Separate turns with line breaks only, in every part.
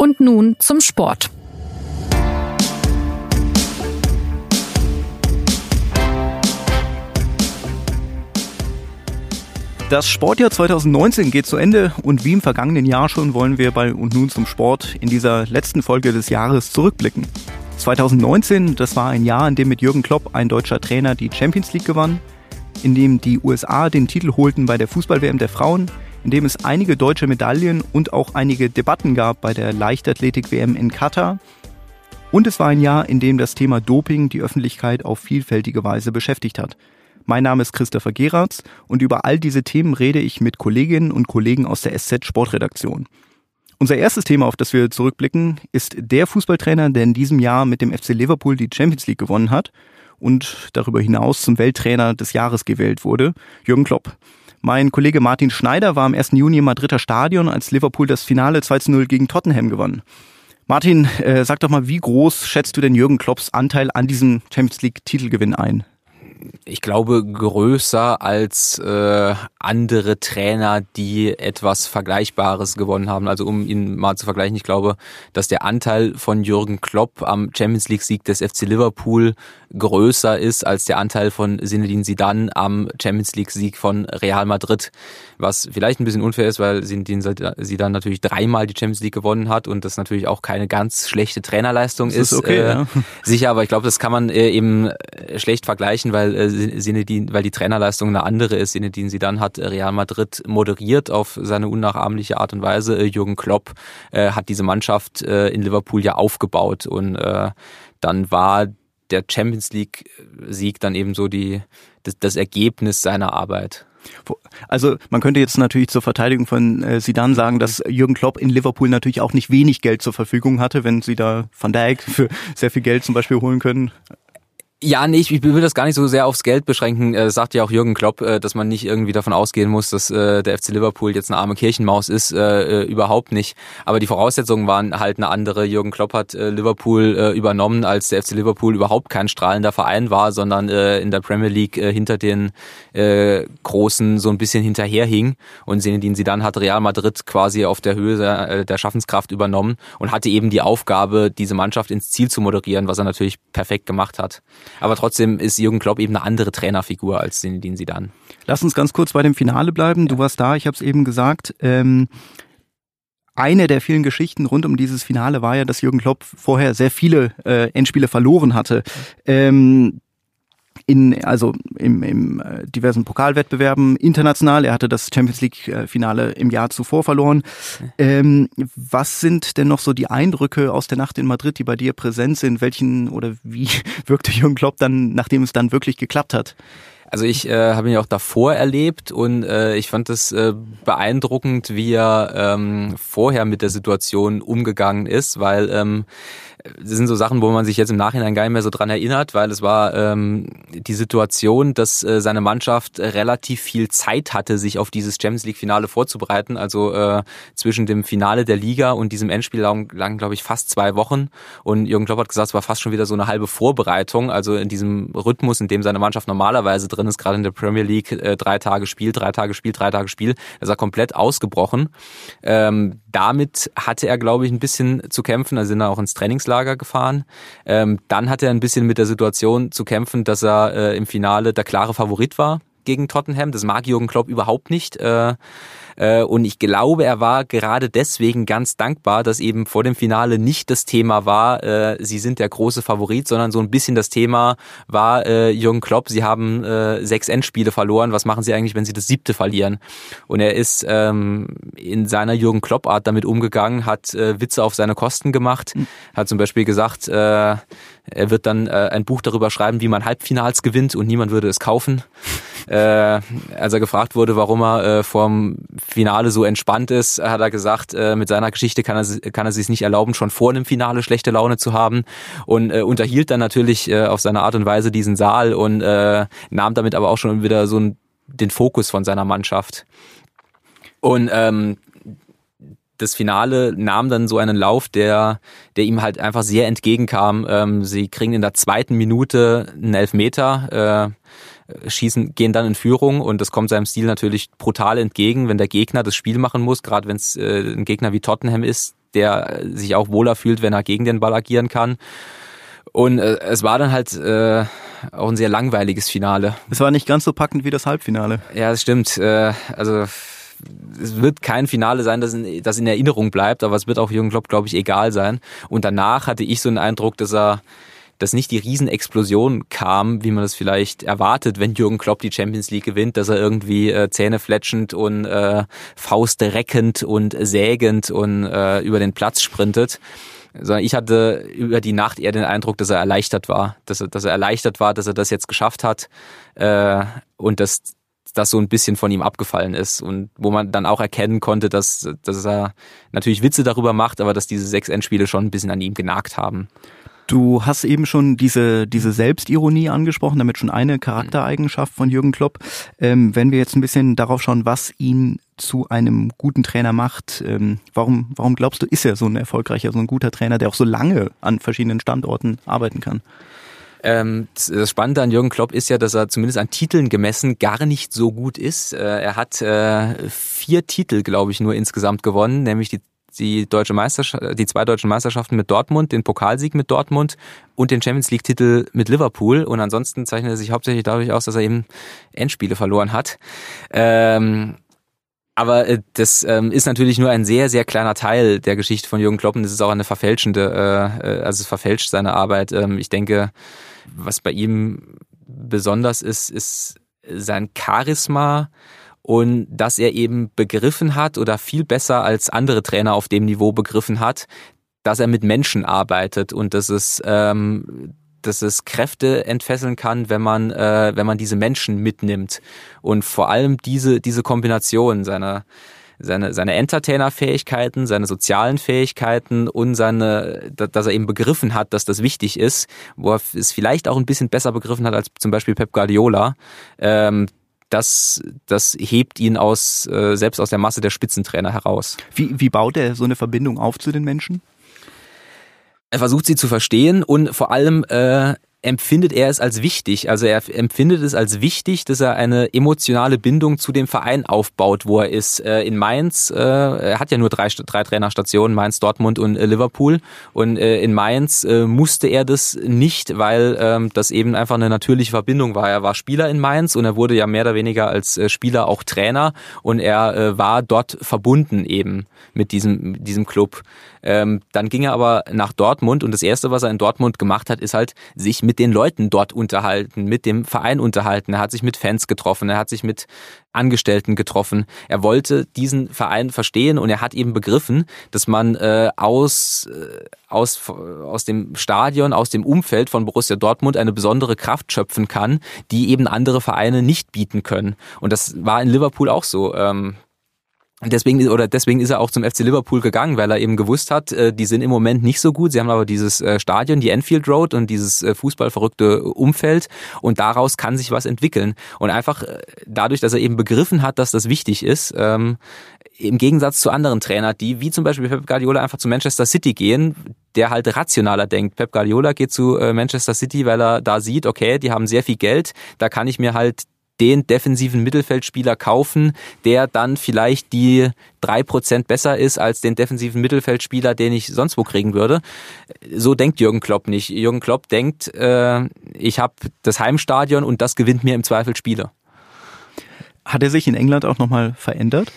Und nun zum Sport.
Das Sportjahr 2019 geht zu Ende und wie im vergangenen Jahr schon wollen wir bei Und nun zum Sport in dieser letzten Folge des Jahres zurückblicken. 2019, das war ein Jahr, in dem mit Jürgen Klopp ein deutscher Trainer die Champions League gewann, in dem die USA den Titel holten bei der Fußball-WM der Frauen, in dem es einige deutsche Medaillen und auch einige Debatten gab bei der Leichtathletik-WM in Katar. Und es war ein Jahr, in dem das Thema Doping die Öffentlichkeit auf vielfältige Weise beschäftigt hat. Mein Name ist Christopher Geratz und über all diese Themen rede ich mit Kolleginnen und Kollegen aus der SZ Sportredaktion. Unser erstes Thema, auf das wir zurückblicken, ist der Fußballtrainer, der in diesem Jahr mit dem FC Liverpool die Champions League gewonnen hat und darüber hinaus zum Welttrainer des Jahres gewählt wurde, Jürgen Klopp. Mein Kollege Martin Schneider war am 1. Juni im Madrider Stadion, als Liverpool das Finale 2-0 gegen Tottenham gewann. Martin, äh, sag doch mal, wie groß schätzt du denn Jürgen Klopps Anteil an diesem Champions League Titelgewinn ein?
Ich glaube, größer als äh, andere Trainer, die etwas Vergleichbares gewonnen haben. Also um ihn mal zu vergleichen, ich glaube, dass der Anteil von Jürgen Klopp am Champions League-Sieg des FC Liverpool größer ist als der Anteil von Zinedine Zidane am Champions League-Sieg von Real Madrid. Was vielleicht ein bisschen unfair ist, weil Zinedine Zidane natürlich dreimal die Champions League gewonnen hat und das natürlich auch keine ganz schlechte Trainerleistung das ist. ist okay, äh, ja. Sicher, aber ich glaube, das kann man äh, eben schlecht vergleichen, weil äh, Zinedine, weil die Trainerleistung eine andere ist. Zinedine Zidane hat Real Madrid moderiert auf seine unnachahmliche Art und Weise. Äh, Jürgen Klopp äh, hat diese Mannschaft äh, in Liverpool ja aufgebaut und äh, dann war der Champions League Sieg dann eben so die das, das Ergebnis seiner Arbeit.
Also man könnte jetzt natürlich zur Verteidigung von äh, Sidan sagen, dass Jürgen Klopp in Liverpool natürlich auch nicht wenig Geld zur Verfügung hatte, wenn sie da Van Dijk für sehr viel Geld zum Beispiel holen können.
Ja, nee, ich, ich will das gar nicht so sehr aufs Geld beschränken. Äh, sagt ja auch Jürgen Klopp, äh, dass man nicht irgendwie davon ausgehen muss, dass äh, der FC Liverpool jetzt eine arme Kirchenmaus ist. Äh, äh, überhaupt nicht. Aber die Voraussetzungen waren halt eine andere. Jürgen Klopp hat äh, Liverpool äh, übernommen, als der FC Liverpool überhaupt kein strahlender Verein war, sondern äh, in der Premier League äh, hinter den äh, Großen so ein bisschen hinterherhing. Und Zinedine Zidane hat Real Madrid quasi auf der Höhe der, äh, der Schaffenskraft übernommen und hatte eben die Aufgabe, diese Mannschaft ins Ziel zu moderieren, was er natürlich perfekt gemacht hat. Aber trotzdem ist Jürgen Klopp eben eine andere Trainerfigur als Zinedine Zidane.
Lass uns ganz kurz bei dem Finale bleiben. Ja. Du warst da, ich habe es eben gesagt. Ähm, eine der vielen Geschichten rund um dieses Finale war ja, dass Jürgen Klopp vorher sehr viele äh, Endspiele verloren hatte. Ähm, in, also im, im äh, diversen Pokalwettbewerben international. Er hatte das Champions League-Finale im Jahr zuvor verloren. Ähm, was sind denn noch so die Eindrücke aus der Nacht in Madrid, die bei dir präsent sind? Welchen oder wie wirkte Jürgen Klopp dann, nachdem es dann wirklich geklappt hat?
Also ich äh, habe ihn auch davor erlebt und äh, ich fand es äh, beeindruckend, wie er ähm, vorher mit der Situation umgegangen ist, weil ähm, das sind so Sachen, wo man sich jetzt im Nachhinein gar nicht mehr so dran erinnert, weil es war ähm, die Situation, dass äh, seine Mannschaft relativ viel Zeit hatte, sich auf dieses Champions League Finale vorzubereiten. Also äh, zwischen dem Finale der Liga und diesem Endspiel lagen, lagen glaube ich, fast zwei Wochen. Und Jürgen Klopp hat gesagt, es war fast schon wieder so eine halbe Vorbereitung. Also in diesem Rhythmus, in dem seine Mannschaft normalerweise ist, gerade in der Premier League, äh, drei Tage Spiel, drei Tage Spiel, drei Tage Spiel, ist er komplett ausgebrochen. Ähm, damit hatte er, glaube ich, ein bisschen zu kämpfen. Da sind er auch ins Trainingslager gefahren. Ähm, dann hat er ein bisschen mit der Situation zu kämpfen, dass er äh, im Finale der klare Favorit war gegen Tottenham. Das mag Jürgen Klopp überhaupt nicht. Äh, und ich glaube, er war gerade deswegen ganz dankbar, dass eben vor dem Finale nicht das Thema war, äh, sie sind der große Favorit, sondern so ein bisschen das Thema war, äh, Jürgen Klopp, sie haben sechs Endspiele verloren, was machen sie eigentlich, wenn sie das siebte verlieren? Und er ist ähm, in seiner Jürgen Klopp-Art damit umgegangen, hat Witze auf seine Kosten gemacht, hm. hat zum Beispiel gesagt, er wird dann ein Buch darüber schreiben, wie man Halbfinals gewinnt und niemand würde es kaufen. äh, als er gefragt wurde, warum er äh, vorm Finale so entspannt ist, hat er gesagt, äh, mit seiner Geschichte kann er, kann er sich nicht erlauben, schon vor einem Finale schlechte Laune zu haben und äh, unterhielt dann natürlich äh, auf seine Art und Weise diesen Saal und äh, nahm damit aber auch schon wieder so ein, den Fokus von seiner Mannschaft. Und ähm, das Finale nahm dann so einen Lauf, der, der ihm halt einfach sehr entgegenkam. Ähm, sie kriegen in der zweiten Minute einen Elfmeter. Äh, schießen, gehen dann in Führung und das kommt seinem Stil natürlich brutal entgegen, wenn der Gegner das Spiel machen muss, gerade wenn es äh, ein Gegner wie Tottenham ist, der sich auch wohler fühlt, wenn er gegen den Ball agieren kann. Und äh, es war dann halt äh, auch ein sehr langweiliges Finale.
Es war nicht ganz so packend wie das Halbfinale.
Ja, das stimmt. Äh, also es wird kein Finale sein, das in, das in Erinnerung bleibt, aber es wird auch Jürgen Klopp, glaube ich, egal sein. Und danach hatte ich so einen Eindruck, dass er dass nicht die Riesenexplosion kam, wie man das vielleicht erwartet, wenn Jürgen Klopp die Champions League gewinnt, dass er irgendwie äh, Zähne fletschend und äh, Fauste reckend und sägend und äh, über den Platz sprintet. Sondern ich hatte über die Nacht eher den Eindruck, dass er erleichtert war, dass er, dass er erleichtert war, dass er das jetzt geschafft hat äh, und dass das so ein bisschen von ihm abgefallen ist und wo man dann auch erkennen konnte, dass, dass er natürlich Witze darüber macht, aber dass diese sechs Endspiele schon ein bisschen an ihm genagt haben.
Du hast eben schon diese, diese Selbstironie angesprochen, damit schon eine Charaktereigenschaft von Jürgen Klopp. Ähm, wenn wir jetzt ein bisschen darauf schauen, was ihn zu einem guten Trainer macht, ähm, warum, warum glaubst du, ist er so ein erfolgreicher, so ein guter Trainer, der auch so lange an verschiedenen Standorten arbeiten kann?
Ähm, das Spannende an Jürgen Klopp ist ja, dass er zumindest an Titeln gemessen gar nicht so gut ist. Äh, er hat äh, vier Titel, glaube ich, nur insgesamt gewonnen, nämlich die die deutsche Meisterschaft, die zwei deutschen Meisterschaften mit Dortmund, den Pokalsieg mit Dortmund und den Champions League Titel mit Liverpool. Und ansonsten zeichnet er sich hauptsächlich dadurch aus, dass er eben Endspiele verloren hat. Ähm, aber äh, das ähm, ist natürlich nur ein sehr, sehr kleiner Teil der Geschichte von Jürgen Klopp und das ist auch eine verfälschende, äh, äh, also es verfälscht seine Arbeit. Ähm, ich denke, was bei ihm besonders ist, ist sein Charisma und dass er eben begriffen hat oder viel besser als andere Trainer auf dem Niveau begriffen hat, dass er mit Menschen arbeitet und dass es ähm, dass es Kräfte entfesseln kann, wenn man äh, wenn man diese Menschen mitnimmt. Und vor allem diese diese Kombination seiner seine, seine Entertainer-Fähigkeiten, seine sozialen Fähigkeiten und seine, dass er eben begriffen hat, dass das wichtig ist, wo er es vielleicht auch ein bisschen besser begriffen hat als zum Beispiel Pep Guardiola. Ähm, das, das hebt ihn aus, äh, selbst aus der Masse der Spitzentrainer heraus.
Wie, wie baut er so eine Verbindung auf zu den Menschen?
Er versucht sie zu verstehen und vor allem äh, empfindet er es als wichtig. Also er empfindet es als wichtig, dass er eine emotionale Bindung zu dem Verein aufbaut, wo er ist. Äh, in Mainz, äh, er hat ja nur drei, drei Trainerstationen, Mainz, Dortmund und äh, Liverpool. Und in Mainz musste er das nicht, weil ähm, das eben einfach eine natürliche Verbindung war. Er war Spieler in Mainz und er wurde ja mehr oder weniger als Spieler auch Trainer und er war dort verbunden eben mit diesem, diesem Club. Ähm, dann ging er aber nach Dortmund und das Erste, was er in Dortmund gemacht hat, ist halt sich mit den Leuten dort unterhalten, mit dem Verein unterhalten. Er hat sich mit Fans getroffen, er hat sich mit Angestellten getroffen. Er wollte diesen Verein verstehen und er hat eben begriffen, dass man äh, aus, äh, aus, aus dem Stadion, aus dem Umfeld von Borussia Dortmund eine besondere Kraft schöpfen kann, die eben andere Vereine nicht bieten können. Und das war in Liverpool auch so. Ähm, Deswegen oder deswegen ist er auch zum FC Liverpool gegangen, weil er eben gewusst hat, äh, die sind im Moment nicht so gut. Sie haben aber dieses äh, Stadion, die Enfield Road und dieses äh, fußballverrückte Umfeld und daraus kann sich was entwickeln. Und einfach dadurch, dass er eben begriffen hat, dass das wichtig ist, ähm, im Gegensatz zu anderen Trainern, die wie zum Beispiel Pep Guardiola einfach zu Manchester City gehen, der halt rationaler denkt. Pep Guardiola geht zu Manchester City, weil er da sieht, okay, die haben sehr viel Geld, da kann ich mir halt den defensiven Mittelfeldspieler kaufen, der dann vielleicht die drei Prozent besser ist als den defensiven Mittelfeldspieler, den ich sonst wo kriegen würde. So denkt Jürgen Klopp nicht. Jürgen Klopp denkt, äh, ich habe das Heimstadion und das gewinnt mir im Zweifel Spiele.
Hat er sich in England auch nochmal verändert?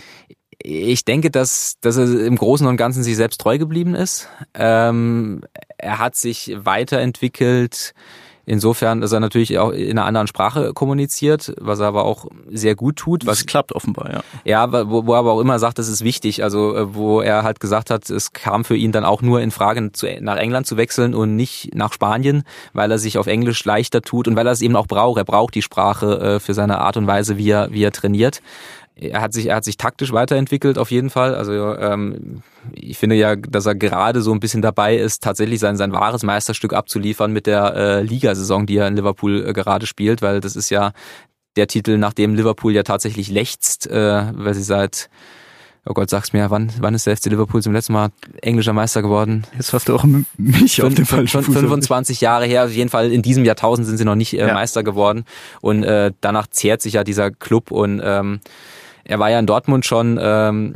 Ich denke, dass, dass er im Großen und Ganzen sich selbst treu geblieben ist. Ähm, er hat sich weiterentwickelt Insofern ist er natürlich auch in einer anderen Sprache kommuniziert, was er aber auch sehr gut tut. Was
das klappt offenbar, ja.
Ja, wo, wo er aber auch immer sagt, das ist wichtig. Also äh, wo er halt gesagt hat, es kam für ihn dann auch nur in Frage, zu, nach England zu wechseln und nicht nach Spanien, weil er sich auf Englisch leichter tut und weil er es eben auch braucht. Er braucht die Sprache äh, für seine Art und Weise, wie er, wie er trainiert er hat sich, er hat sich taktisch weiterentwickelt auf jeden Fall. Also ähm, ich finde ja, dass er gerade so ein bisschen dabei ist, tatsächlich sein, sein wahres Meisterstück abzuliefern mit der äh, Ligasaison, die er in Liverpool äh, gerade spielt, weil das ist ja der Titel, nach dem Liverpool ja tatsächlich lechzt, äh, weil sie seit Oh Gott, sag's mir, wann, wann ist der FC Liverpool zum letzten Mal englischer Meister geworden?
Jetzt hast du auch mich
auf den Fall. Schon 25 Jahre her, auf jeden Fall in diesem Jahrtausend sind sie noch nicht äh, ja. Meister geworden und äh, danach zehrt sich ja dieser Club und ähm, er war ja in Dortmund schon, ähm,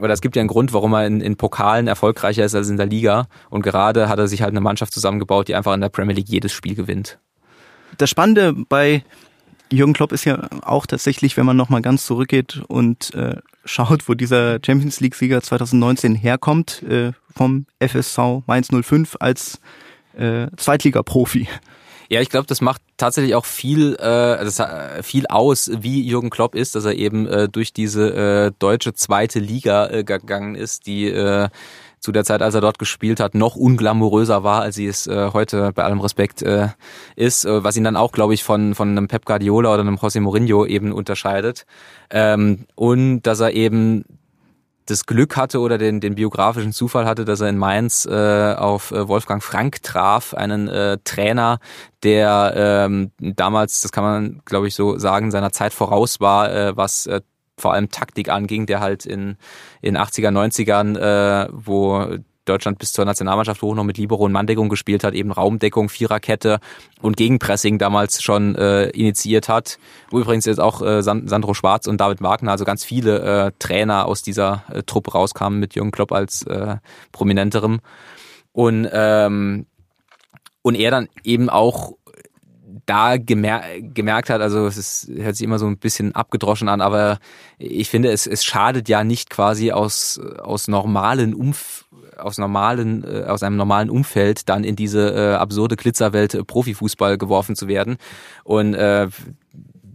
oder es gibt ja einen Grund, warum er in, in Pokalen erfolgreicher ist als in der Liga. Und gerade hat er sich halt eine Mannschaft zusammengebaut, die einfach in der Premier League jedes Spiel gewinnt.
Das Spannende bei Jürgen Klopp ist ja auch tatsächlich, wenn man nochmal ganz zurückgeht und äh, schaut, wo dieser Champions League-Sieger 2019 herkommt, äh, vom FSV Mainz 05 als äh, Zweitliga-Profi.
Ja, ich glaube, das macht tatsächlich auch viel, äh, das, äh, viel aus, wie Jürgen Klopp ist, dass er eben äh, durch diese äh, deutsche zweite Liga äh, gegangen ist, die äh, zu der Zeit, als er dort gespielt hat, noch unglamouröser war, als sie es äh, heute bei allem Respekt äh, ist, äh, was ihn dann auch, glaube ich, von, von einem Pep Guardiola oder einem José Mourinho eben unterscheidet. Ähm, und dass er eben das Glück hatte oder den, den biografischen Zufall hatte, dass er in Mainz äh, auf äh, Wolfgang Frank traf, einen äh, Trainer, der ähm, damals, das kann man glaube ich so sagen, seiner Zeit voraus war, äh, was äh, vor allem Taktik anging, der halt in in 80er, 90ern, äh, wo Deutschland bis zur Nationalmannschaft hoch noch mit Libero und Manndeckung gespielt hat, eben Raumdeckung, Viererkette und Gegenpressing damals schon äh, initiiert hat. Übrigens jetzt auch äh, Sandro Schwarz und David Wagner, also ganz viele äh, Trainer aus dieser äh, Truppe rauskamen mit Jürgen Klopp als äh, prominenterem. Und, ähm, und er dann eben auch da gemer gemerkt hat, also es ist, hört sich immer so ein bisschen abgedroschen an, aber ich finde, es, es schadet ja nicht quasi aus, aus normalen Umf aus normalen, äh, aus einem normalen Umfeld dann in diese äh, absurde Glitzerwelt äh, Profifußball geworfen zu werden. Und äh,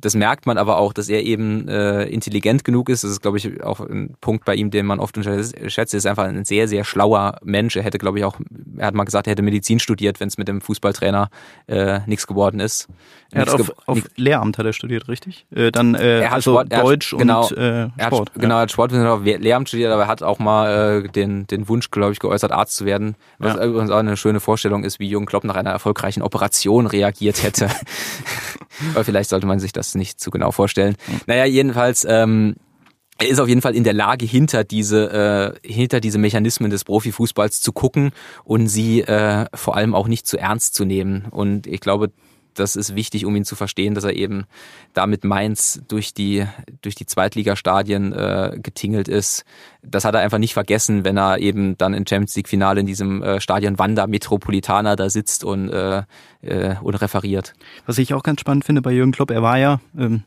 das merkt man aber auch, dass er eben äh, intelligent genug ist. Das ist, glaube ich, auch ein Punkt bei ihm, den man oft unterschätzt. Er ist einfach ein sehr, sehr schlauer Mensch. Er hätte, glaube ich, auch, er hat mal gesagt, er hätte Medizin studiert, wenn es mit dem Fußballtrainer äh, nichts geworden ist.
Er hat auf, auf Lehramt hat er studiert, richtig? Äh, dann äh, er hat also Sport, Deutsch hat,
genau,
und äh,
Sport. Er hat, genau, er hat Sportwissenschaft auf Lehramt studiert, aber er hat auch mal äh, den, den Wunsch, glaube ich, geäußert, Arzt zu werden. Was ja. übrigens auch eine schöne Vorstellung ist, wie Jürgen Klopp nach einer erfolgreichen Operation reagiert hätte. aber vielleicht sollte man sich das nicht zu genau vorstellen. Naja, jedenfalls... Ähm, er ist auf jeden Fall in der Lage, hinter diese, äh, hinter diese Mechanismen des Profifußballs zu gucken und sie äh, vor allem auch nicht zu ernst zu nehmen. Und ich glaube, das ist wichtig, um ihn zu verstehen, dass er eben damit Mainz durch die, durch die Zweitligastadien äh, getingelt ist. Das hat er einfach nicht vergessen, wenn er eben dann im Champions League Finale in diesem äh, Stadion Wanda Metropolitana da sitzt und, äh, äh, und referiert.
Was ich auch ganz spannend finde bei Jürgen Klopp, er war ja ähm,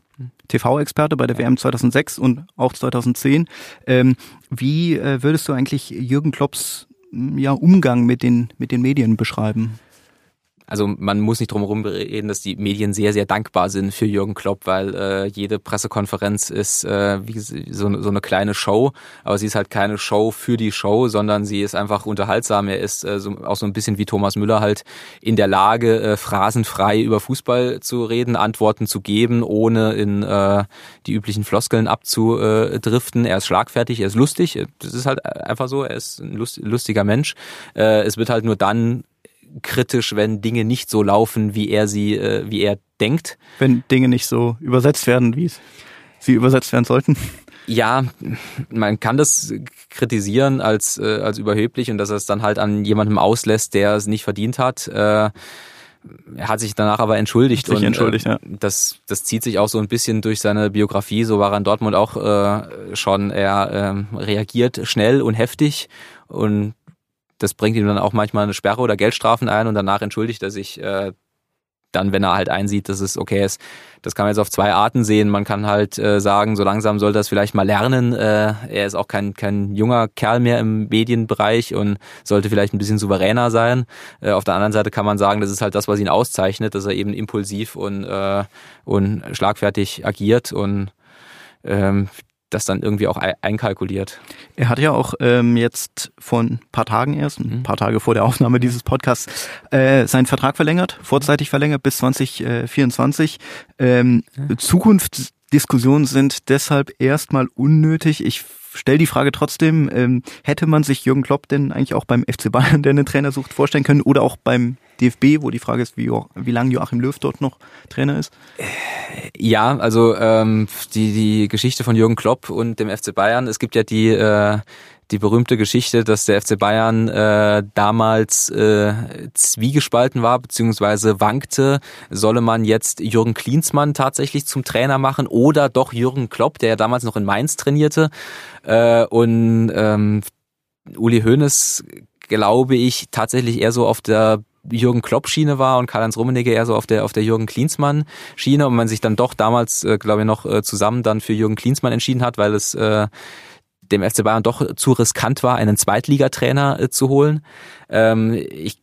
TV-Experte bei der WM 2006 und auch 2010. Ähm, wie äh, würdest du eigentlich Jürgen Klopps ja, Umgang mit den, mit den Medien beschreiben?
Also man muss nicht drum herum reden, dass die Medien sehr, sehr dankbar sind für Jürgen Klopp, weil äh, jede Pressekonferenz ist äh, wie so, so eine kleine Show, aber sie ist halt keine Show für die Show, sondern sie ist einfach unterhaltsam. Er ist äh, so, auch so ein bisschen wie Thomas Müller halt in der Lage, äh, phrasenfrei über Fußball zu reden, Antworten zu geben, ohne in äh, die üblichen Floskeln abzudriften. Er ist schlagfertig, er ist lustig, das ist halt einfach so, er ist ein lustiger Mensch. Äh, es wird halt nur dann kritisch, wenn Dinge nicht so laufen, wie er sie, äh, wie er denkt.
Wenn Dinge nicht so übersetzt werden, wie sie übersetzt werden sollten.
Ja, man kann das kritisieren als, äh, als überheblich und dass er es dann halt an jemandem auslässt, der es nicht verdient hat. Äh, er hat sich danach aber entschuldigt
sich
und
entschuldigt, ja.
das, das zieht sich auch so ein bisschen durch seine Biografie. So war er in Dortmund auch äh, schon. Er äh, reagiert schnell und heftig und das bringt ihm dann auch manchmal eine Sperre oder Geldstrafen ein und danach entschuldigt er sich äh, dann, wenn er halt einsieht, dass es okay ist. Das kann man jetzt auf zwei Arten sehen. Man kann halt äh, sagen, so langsam sollte er es vielleicht mal lernen. Äh, er ist auch kein, kein junger Kerl mehr im Medienbereich und sollte vielleicht ein bisschen souveräner sein. Äh, auf der anderen Seite kann man sagen, das ist halt das, was ihn auszeichnet, dass er eben impulsiv und, äh, und schlagfertig agiert und ähm, das dann irgendwie auch einkalkuliert.
Er hat ja auch ähm, jetzt vor ein paar Tagen erst, ein mhm. paar Tage vor der Aufnahme dieses Podcasts, äh, seinen Vertrag verlängert, vorzeitig verlängert bis 2024. Ähm, ja. Zukunftsdiskussionen sind deshalb erstmal unnötig. Ich stelle die Frage trotzdem, ähm, hätte man sich Jürgen Klopp denn eigentlich auch beim FC Bayern, der einen Trainer sucht, vorstellen können oder auch beim DFB, wo die Frage ist, wie, wie lange Joachim Löw dort noch Trainer ist?
Ja, also ähm, die, die Geschichte von Jürgen Klopp und dem FC Bayern, es gibt ja die, äh, die berühmte Geschichte, dass der FC Bayern äh, damals äh, zwiegespalten war, beziehungsweise wankte, solle man jetzt Jürgen Klinsmann tatsächlich zum Trainer machen oder doch Jürgen Klopp, der ja damals noch in Mainz trainierte. Äh, und ähm, Uli Hoeneß, glaube ich, tatsächlich eher so auf der Jürgen Klopp Schiene war und Karl-Heinz Rummenigge eher so auf der auf der Jürgen Klinsmann Schiene und man sich dann doch damals äh, glaube ich noch äh, zusammen dann für Jürgen Klinsmann entschieden hat, weil es äh, dem FC Bayern doch zu riskant war, einen Zweitligatrainer äh, zu holen. Ähm, ich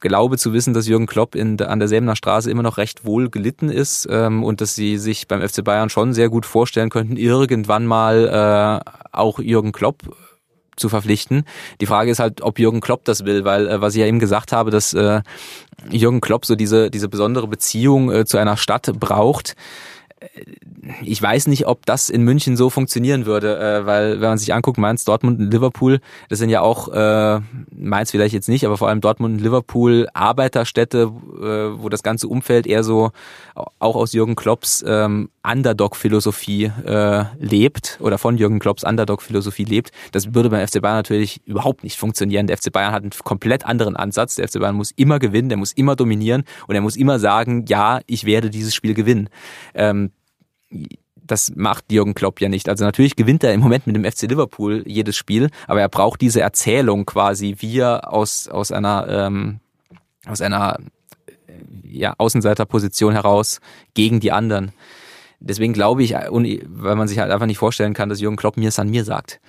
glaube zu wissen, dass Jürgen Klopp in, an der Säbener Straße immer noch recht wohl gelitten ist ähm, und dass sie sich beim FC Bayern schon sehr gut vorstellen könnten, irgendwann mal äh, auch Jürgen Klopp zu verpflichten. Die Frage ist halt, ob Jürgen Klopp das will, weil äh, was ich ja eben gesagt habe, dass äh, Jürgen Klopp so diese diese besondere Beziehung äh, zu einer Stadt braucht ich weiß nicht, ob das in München so funktionieren würde, äh, weil wenn man sich anguckt, Mainz, Dortmund und Liverpool, das sind ja auch, äh, Mainz vielleicht jetzt nicht, aber vor allem Dortmund und Liverpool Arbeiterstädte, äh, wo das ganze Umfeld eher so auch aus Jürgen Klopps ähm, Underdog-Philosophie äh, lebt oder von Jürgen Klopps Underdog-Philosophie lebt. Das würde beim FC Bayern natürlich überhaupt nicht funktionieren. Der FC Bayern hat einen komplett anderen Ansatz. Der FC Bayern muss immer gewinnen, der muss immer dominieren und er muss immer sagen, ja, ich werde dieses Spiel gewinnen. Ähm, das macht Jürgen Klopp ja nicht. Also natürlich gewinnt er im Moment mit dem FC Liverpool jedes Spiel, aber er braucht diese Erzählung quasi, wie er aus, aus einer, ähm, aus einer ja, Außenseiterposition heraus gegen die anderen. Deswegen glaube ich, weil man sich halt einfach nicht vorstellen kann, dass Jürgen Klopp mir San mir sagt.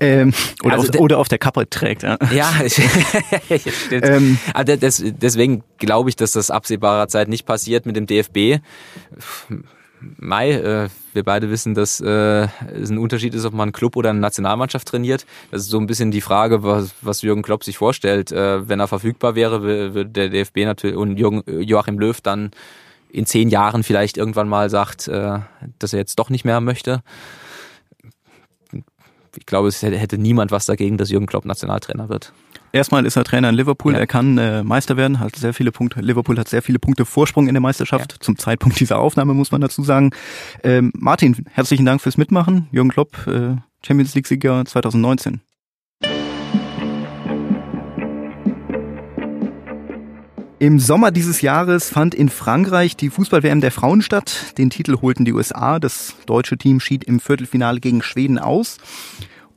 Ähm, oder, also auf, oder auf der Kappe trägt. Ja,
ja ähm, also deswegen glaube ich, dass das absehbarer Zeit nicht passiert mit dem DFB. Mai, äh, wir beide wissen, dass äh, es ein Unterschied ist, ob man einen Club oder eine Nationalmannschaft trainiert. Das ist so ein bisschen die Frage, was, was Jürgen Klopp sich vorstellt. Äh, wenn er verfügbar wäre, würde der DFB natürlich und Jürgen, Joachim Löw dann in zehn Jahren vielleicht irgendwann mal sagt, äh, dass er jetzt doch nicht mehr möchte ich glaube, es hätte niemand was dagegen, dass Jürgen Klopp Nationaltrainer wird.
Erstmal ist er Trainer in Liverpool, ja. er kann äh, Meister werden, hat sehr viele Punkte. Liverpool hat sehr viele Punkte Vorsprung in der Meisterschaft, ja. zum Zeitpunkt dieser Aufnahme muss man dazu sagen. Ähm, Martin, herzlichen Dank fürs Mitmachen. Jürgen Klopp, äh, Champions League-Sieger 2019. Im Sommer dieses Jahres fand in Frankreich die Fußball-WM der Frauen statt. Den Titel holten die USA. Das deutsche Team schied im Viertelfinale gegen Schweden aus.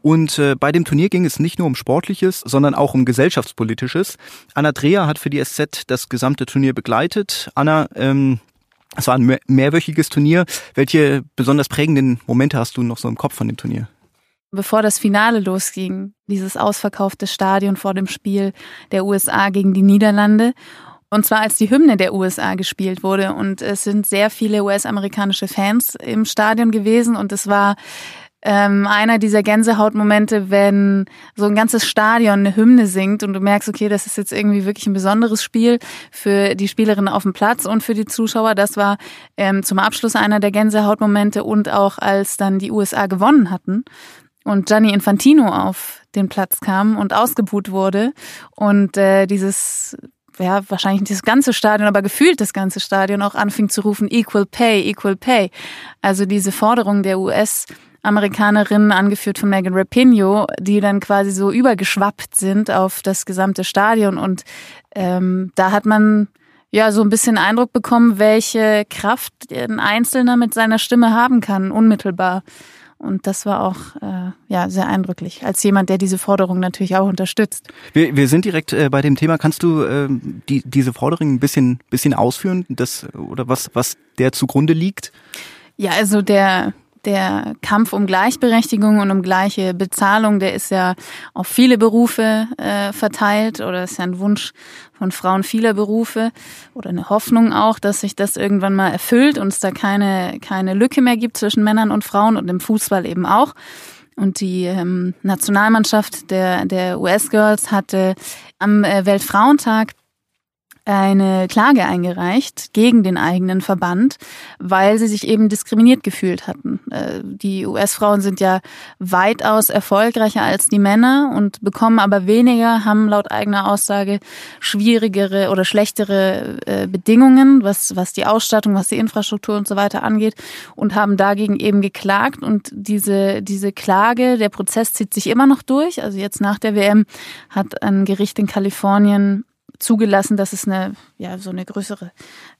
Und äh, bei dem Turnier ging es nicht nur um Sportliches, sondern auch um Gesellschaftspolitisches. Anna Dreher hat für die SZ das gesamte Turnier begleitet. Anna, ähm, es war ein mehrwöchiges Turnier. Welche besonders prägenden Momente hast du noch so im Kopf von dem Turnier?
Bevor das Finale losging, dieses ausverkaufte Stadion vor dem Spiel der USA gegen die Niederlande und zwar als die Hymne der USA gespielt wurde. Und es sind sehr viele US-amerikanische Fans im Stadion gewesen. Und es war ähm, einer dieser Gänsehautmomente, wenn so ein ganzes Stadion eine Hymne singt und du merkst, okay, das ist jetzt irgendwie wirklich ein besonderes Spiel für die Spielerinnen auf dem Platz und für die Zuschauer. Das war ähm, zum Abschluss einer der Gänsehautmomente und auch als dann die USA gewonnen hatten und Gianni Infantino auf den Platz kam und ausgebuht wurde und äh, dieses ja, wahrscheinlich nicht das ganze Stadion, aber gefühlt das ganze Stadion auch anfing zu rufen, Equal Pay, Equal Pay. Also diese Forderung der US- Amerikanerinnen, angeführt von Megan Rapinoe, die dann quasi so übergeschwappt sind auf das gesamte Stadion. Und ähm, da hat man ja so ein bisschen Eindruck bekommen, welche Kraft ein Einzelner mit seiner Stimme haben kann, unmittelbar. Und das war auch äh, ja sehr eindrücklich, als jemand, der diese Forderung natürlich auch unterstützt.
Wir, wir sind direkt äh, bei dem Thema. Kannst du äh, die, diese Forderung ein bisschen, bisschen ausführen, das, oder was, was der zugrunde liegt?
Ja, also der der Kampf um Gleichberechtigung und um gleiche Bezahlung, der ist ja auf viele Berufe äh, verteilt oder ist ja ein Wunsch von Frauen vieler Berufe oder eine Hoffnung auch, dass sich das irgendwann mal erfüllt und es da keine, keine Lücke mehr gibt zwischen Männern und Frauen und im Fußball eben auch. Und die ähm, Nationalmannschaft der, der US-Girls hatte am äh, Weltfrauentag eine Klage eingereicht gegen den eigenen Verband, weil sie sich eben diskriminiert gefühlt hatten. Äh, die US-Frauen sind ja weitaus erfolgreicher als die Männer und bekommen aber weniger, haben laut eigener Aussage schwierigere oder schlechtere äh, Bedingungen, was, was die Ausstattung, was die Infrastruktur und so weiter angeht und haben dagegen eben geklagt und diese, diese Klage, der Prozess zieht sich immer noch durch. Also jetzt nach der WM hat ein Gericht in Kalifornien zugelassen, dass es eine, ja, so eine größere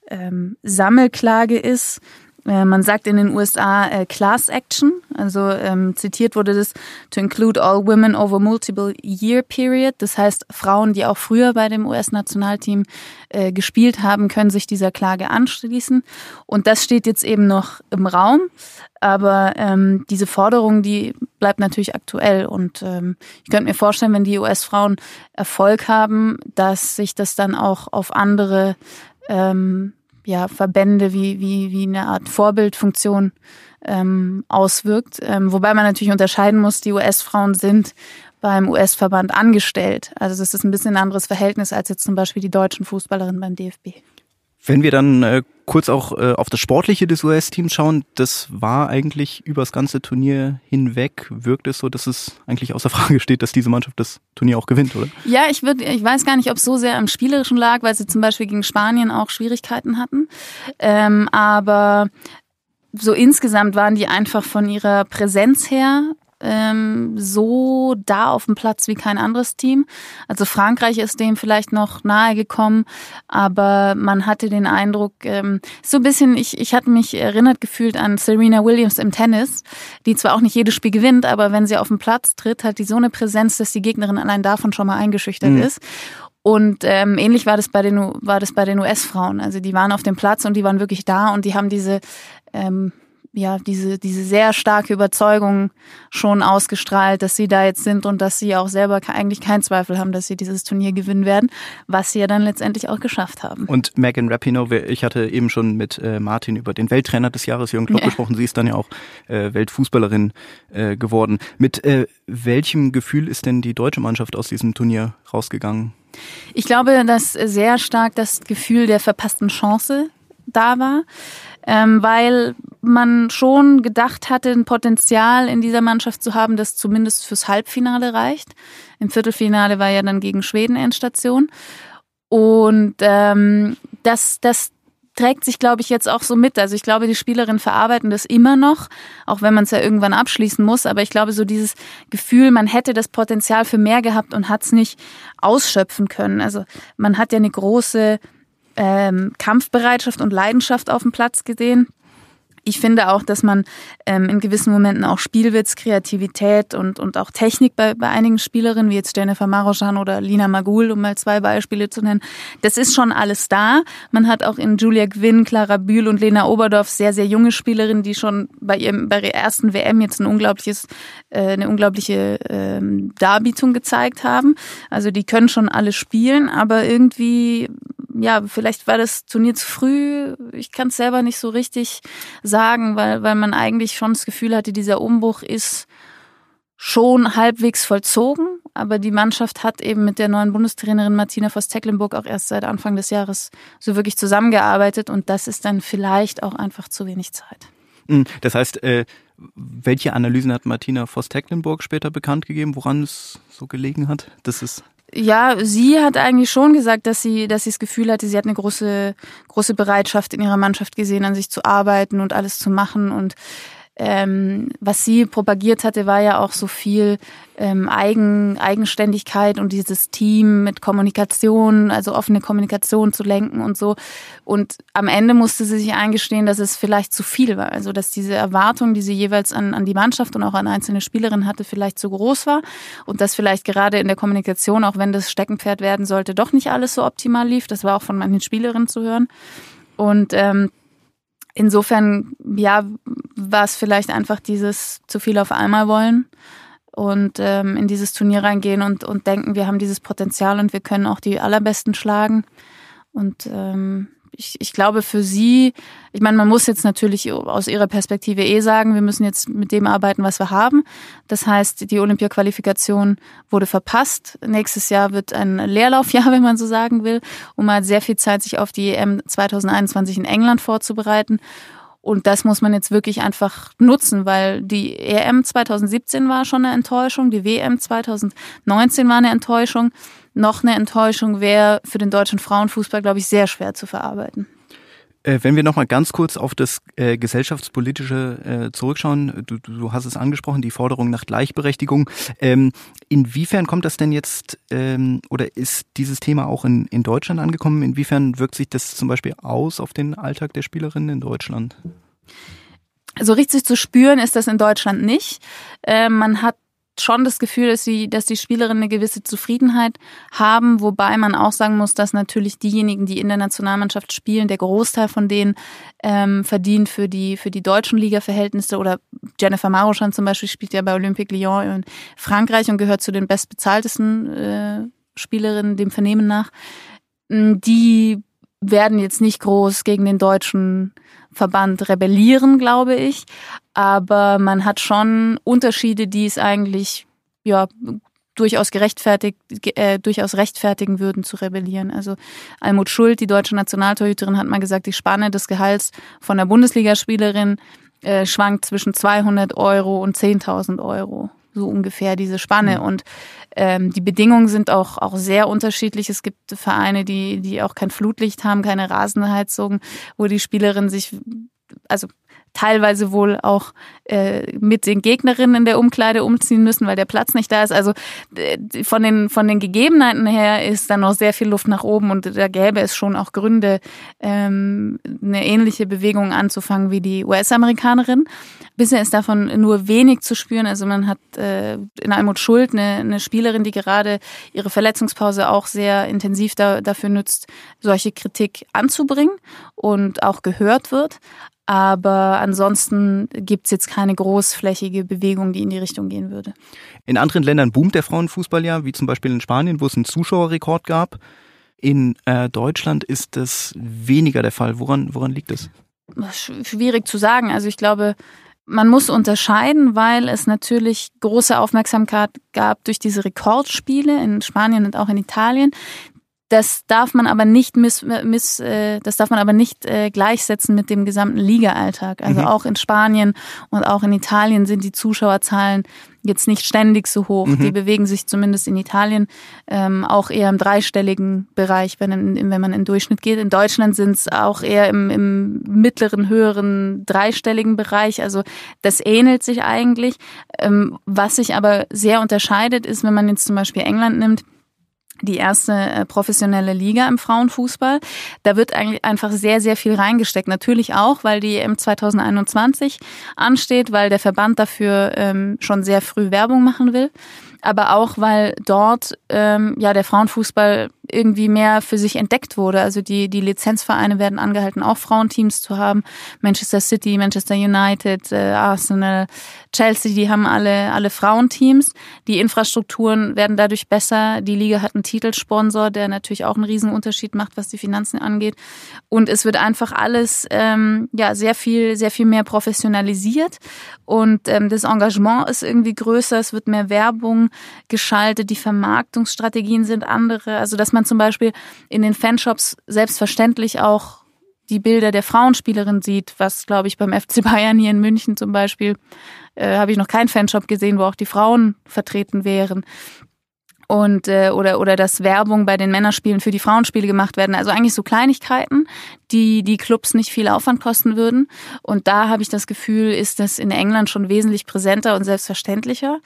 ähm, Sammelklage ist. Äh, man sagt in den USA äh, Class Action, also ähm, zitiert wurde das to include all women over multiple year period. Das heißt, Frauen, die auch früher bei dem US-Nationalteam äh, gespielt haben, können sich dieser Klage anschließen. Und das steht jetzt eben noch im Raum. Aber ähm, diese Forderung, die bleibt natürlich aktuell. Und ähm, ich könnte mir vorstellen, wenn die US-Frauen Erfolg haben, dass sich das dann auch auf andere ähm, ja, Verbände wie, wie, wie eine Art Vorbildfunktion ähm, auswirkt. Ähm, wobei man natürlich unterscheiden muss, die US-Frauen sind beim US-Verband angestellt. Also das ist ein bisschen ein anderes Verhältnis als jetzt zum Beispiel die deutschen Fußballerinnen beim DFB.
Wenn wir dann äh, kurz auch äh, auf das Sportliche des US-Teams schauen, das war eigentlich über das ganze Turnier hinweg, wirkt es so, dass es eigentlich außer Frage steht, dass diese Mannschaft das Turnier auch gewinnt, oder?
Ja, ich würde, ich weiß gar nicht, ob es so sehr am Spielerischen lag, weil sie zum Beispiel gegen Spanien auch Schwierigkeiten hatten. Ähm, aber so insgesamt waren die einfach von ihrer Präsenz her ähm, so da auf dem Platz wie kein anderes Team. Also Frankreich ist dem vielleicht noch nahe gekommen, aber man hatte den Eindruck, ähm, so ein bisschen, ich, ich hatte mich erinnert gefühlt an Serena Williams im Tennis, die zwar auch nicht jedes Spiel gewinnt, aber wenn sie auf den Platz tritt, hat die so eine Präsenz, dass die Gegnerin allein davon schon mal eingeschüchtert mhm. ist. Und ähm, ähnlich war das bei den war das bei den US-Frauen. Also die waren auf dem Platz und die waren wirklich da und die haben diese ähm, ja, diese, diese sehr starke Überzeugung schon ausgestrahlt, dass sie da jetzt sind und dass sie auch selber eigentlich keinen Zweifel haben, dass sie dieses Turnier gewinnen werden, was sie ja dann letztendlich auch geschafft haben.
Und Megan Rapinoe, ich hatte eben schon mit äh, Martin über den Welttrainer des Jahres, Jürgen Klopp, ja. gesprochen. Sie ist dann ja auch äh, Weltfußballerin äh, geworden. Mit äh, welchem Gefühl ist denn die deutsche Mannschaft aus diesem Turnier rausgegangen?
Ich glaube, dass sehr stark das Gefühl der verpassten Chance da war ähm, weil man schon gedacht hatte, ein Potenzial in dieser Mannschaft zu haben, das zumindest fürs Halbfinale reicht. Im Viertelfinale war ja dann gegen Schweden Endstation. Und ähm, das, das trägt sich, glaube ich, jetzt auch so mit. Also ich glaube, die Spielerinnen verarbeiten das immer noch, auch wenn man es ja irgendwann abschließen muss. Aber ich glaube, so dieses Gefühl, man hätte das Potenzial für mehr gehabt und hat es nicht ausschöpfen können. Also man hat ja eine große ähm, Kampfbereitschaft und Leidenschaft auf dem Platz gesehen. Ich finde auch, dass man ähm, in gewissen Momenten auch Spielwitz, Kreativität und, und auch Technik bei, bei einigen Spielerinnen, wie jetzt Jennifer Maroschan oder Lina Magul, um mal zwei Beispiele zu nennen, das ist schon alles da. Man hat auch in Julia Gwynn, Clara Bühl und Lena Oberdorf sehr, sehr junge Spielerinnen, die schon bei ihrem bei ihrer ersten WM jetzt ein unglaubliches, äh, eine unglaubliche ähm, Darbietung gezeigt haben. Also die können schon alle spielen, aber irgendwie ja, vielleicht war das Turnier zu früh. Ich kann es selber nicht so richtig sagen, weil, weil man eigentlich schon das Gefühl hatte, dieser Umbruch ist schon halbwegs vollzogen. Aber die Mannschaft hat eben mit der neuen Bundestrainerin Martina Voss-Tecklenburg auch erst seit Anfang des Jahres so wirklich zusammengearbeitet. Und das ist dann vielleicht auch einfach zu wenig Zeit.
Hm, das heißt, äh, welche Analysen hat Martina Voss-Tecklenburg später bekannt gegeben, woran es so gelegen hat? Das ist
ja, sie hat eigentlich schon gesagt, dass sie, dass sie das Gefühl hatte, sie hat eine große, große Bereitschaft in ihrer Mannschaft gesehen, an sich zu arbeiten und alles zu machen. Und ähm, was sie propagiert hatte, war ja auch so viel ähm, Eigen, Eigenständigkeit und dieses Team mit Kommunikation, also offene Kommunikation zu lenken und so. Und am Ende musste sie sich eingestehen, dass es vielleicht zu viel war. Also dass diese Erwartung, die sie jeweils an, an die Mannschaft und auch an einzelne Spielerinnen hatte, vielleicht zu groß war und dass vielleicht gerade in der Kommunikation, auch wenn das Steckenpferd werden sollte, doch nicht alles so optimal lief. Das war auch von manchen Spielerinnen zu hören. Und ähm, insofern, ja, war es vielleicht einfach dieses zu viel auf einmal wollen und ähm, in dieses Turnier reingehen und, und denken, wir haben dieses Potenzial und wir können auch die allerbesten schlagen. Und ähm, ich, ich glaube für sie, ich meine, man muss jetzt natürlich aus ihrer Perspektive eh sagen, wir müssen jetzt mit dem arbeiten, was wir haben. Das heißt, die Olympia-Qualifikation wurde verpasst. Nächstes Jahr wird ein Leerlaufjahr, wenn man so sagen will. Und man sehr viel Zeit, sich auf die EM 2021 in England vorzubereiten. Und das muss man jetzt wirklich einfach nutzen, weil die EM 2017 war schon eine Enttäuschung, die WM 2019 war eine Enttäuschung. Noch eine Enttäuschung wäre für den deutschen Frauenfußball, glaube ich, sehr schwer zu verarbeiten.
Äh, wenn wir noch mal ganz kurz auf das äh, gesellschaftspolitische äh, zurückschauen, du, du hast es angesprochen, die Forderung nach Gleichberechtigung. Ähm, inwiefern kommt das denn jetzt ähm, oder ist dieses Thema auch in, in Deutschland angekommen? Inwiefern wirkt sich das zum Beispiel aus auf den Alltag der Spielerinnen in Deutschland?
So richtig zu spüren ist das in Deutschland nicht. Äh, man hat schon das Gefühl, dass die, dass die Spielerinnen eine gewisse Zufriedenheit haben, wobei man auch sagen muss, dass natürlich diejenigen, die in der Nationalmannschaft spielen, der Großteil von denen ähm, verdient für die für die deutschen Liga-Verhältnisse oder Jennifer Maruschan zum Beispiel spielt ja bei Olympique Lyon in Frankreich und gehört zu den bestbezahltesten äh, Spielerinnen dem Vernehmen nach. Die werden jetzt nicht groß gegen den deutschen Verband rebellieren, glaube ich. Aber man hat schon Unterschiede, die es eigentlich ja durchaus gerechtfertigt, äh, durchaus rechtfertigen würden zu rebellieren. Also Almut Schuld, die deutsche Nationaltorhüterin, hat mal gesagt, die Spanne des Gehalts von der Bundesligaspielerin äh, schwankt zwischen 200 Euro und 10.000 Euro so ungefähr diese Spanne. Mhm. Und ähm, die Bedingungen sind auch, auch sehr unterschiedlich. Es gibt Vereine, die, die auch kein Flutlicht haben, keine Rasenheizung, wo die Spielerinnen sich, also teilweise wohl auch äh, mit den Gegnerinnen in der Umkleide umziehen müssen, weil der Platz nicht da ist. Also äh, von den von den Gegebenheiten her ist da noch sehr viel Luft nach oben und da gäbe es schon auch Gründe, ähm, eine ähnliche Bewegung anzufangen wie die US-Amerikanerin. Bisher ist davon nur wenig zu spüren. Also man hat äh, in Almut Schuld eine, eine Spielerin, die gerade ihre Verletzungspause auch sehr intensiv da, dafür nützt, solche Kritik anzubringen und auch gehört wird. Aber ansonsten gibt's jetzt keine großflächige Bewegung, die in die Richtung gehen würde.
In anderen Ländern boomt der Frauenfußball ja, wie zum Beispiel in Spanien, wo es einen Zuschauerrekord gab. In äh, Deutschland ist das weniger der Fall. Woran, woran liegt es?
Schwierig zu sagen. Also ich glaube, man muss unterscheiden, weil es natürlich große Aufmerksamkeit gab durch diese Rekordspiele in Spanien und auch in Italien, das darf man aber nicht miss, miss äh, das darf man aber nicht äh, gleichsetzen mit dem gesamten Liga-Alltag. Also mhm. auch in Spanien und auch in Italien sind die Zuschauerzahlen jetzt nicht ständig so hoch. Mhm. Die bewegen sich zumindest in Italien ähm, auch eher im dreistelligen Bereich, wenn, wenn man in Durchschnitt geht. In Deutschland sind es auch eher im, im mittleren, höheren, dreistelligen Bereich. Also das ähnelt sich eigentlich. Ähm, was sich aber sehr unterscheidet, ist, wenn man jetzt zum Beispiel England nimmt, die erste äh, professionelle Liga im Frauenfußball. Da wird eigentlich einfach sehr, sehr viel reingesteckt. Natürlich auch, weil die EM 2021 ansteht, weil der Verband dafür ähm, schon sehr früh Werbung machen will aber auch, weil dort ähm, ja der Frauenfußball irgendwie mehr für sich entdeckt wurde. Also die, die Lizenzvereine werden angehalten, auch Frauenteams zu haben. Manchester City, Manchester United, äh, Arsenal, Chelsea, die haben alle, alle Frauenteams. Die Infrastrukturen werden dadurch besser. Die Liga hat einen Titelsponsor, der natürlich auch einen Riesenunterschied macht, was die Finanzen angeht. Und es wird einfach alles ähm, ja sehr viel, sehr viel mehr professionalisiert. Und ähm, das Engagement ist irgendwie größer, es wird mehr Werbung geschaltet, die Vermarktungsstrategien sind andere. Also dass man zum Beispiel in den Fanshops selbstverständlich auch die Bilder der Frauenspielerin sieht, was, glaube ich, beim FC Bayern hier in München zum Beispiel, äh, habe ich noch keinen Fanshop gesehen, wo auch die Frauen vertreten wären. Und äh, oder oder dass Werbung bei den Männerspielen für die Frauenspiele gemacht werden. Also eigentlich so Kleinigkeiten, die die Clubs nicht viel Aufwand kosten würden. Und da habe ich das Gefühl, ist das in England schon wesentlich präsenter und selbstverständlicher.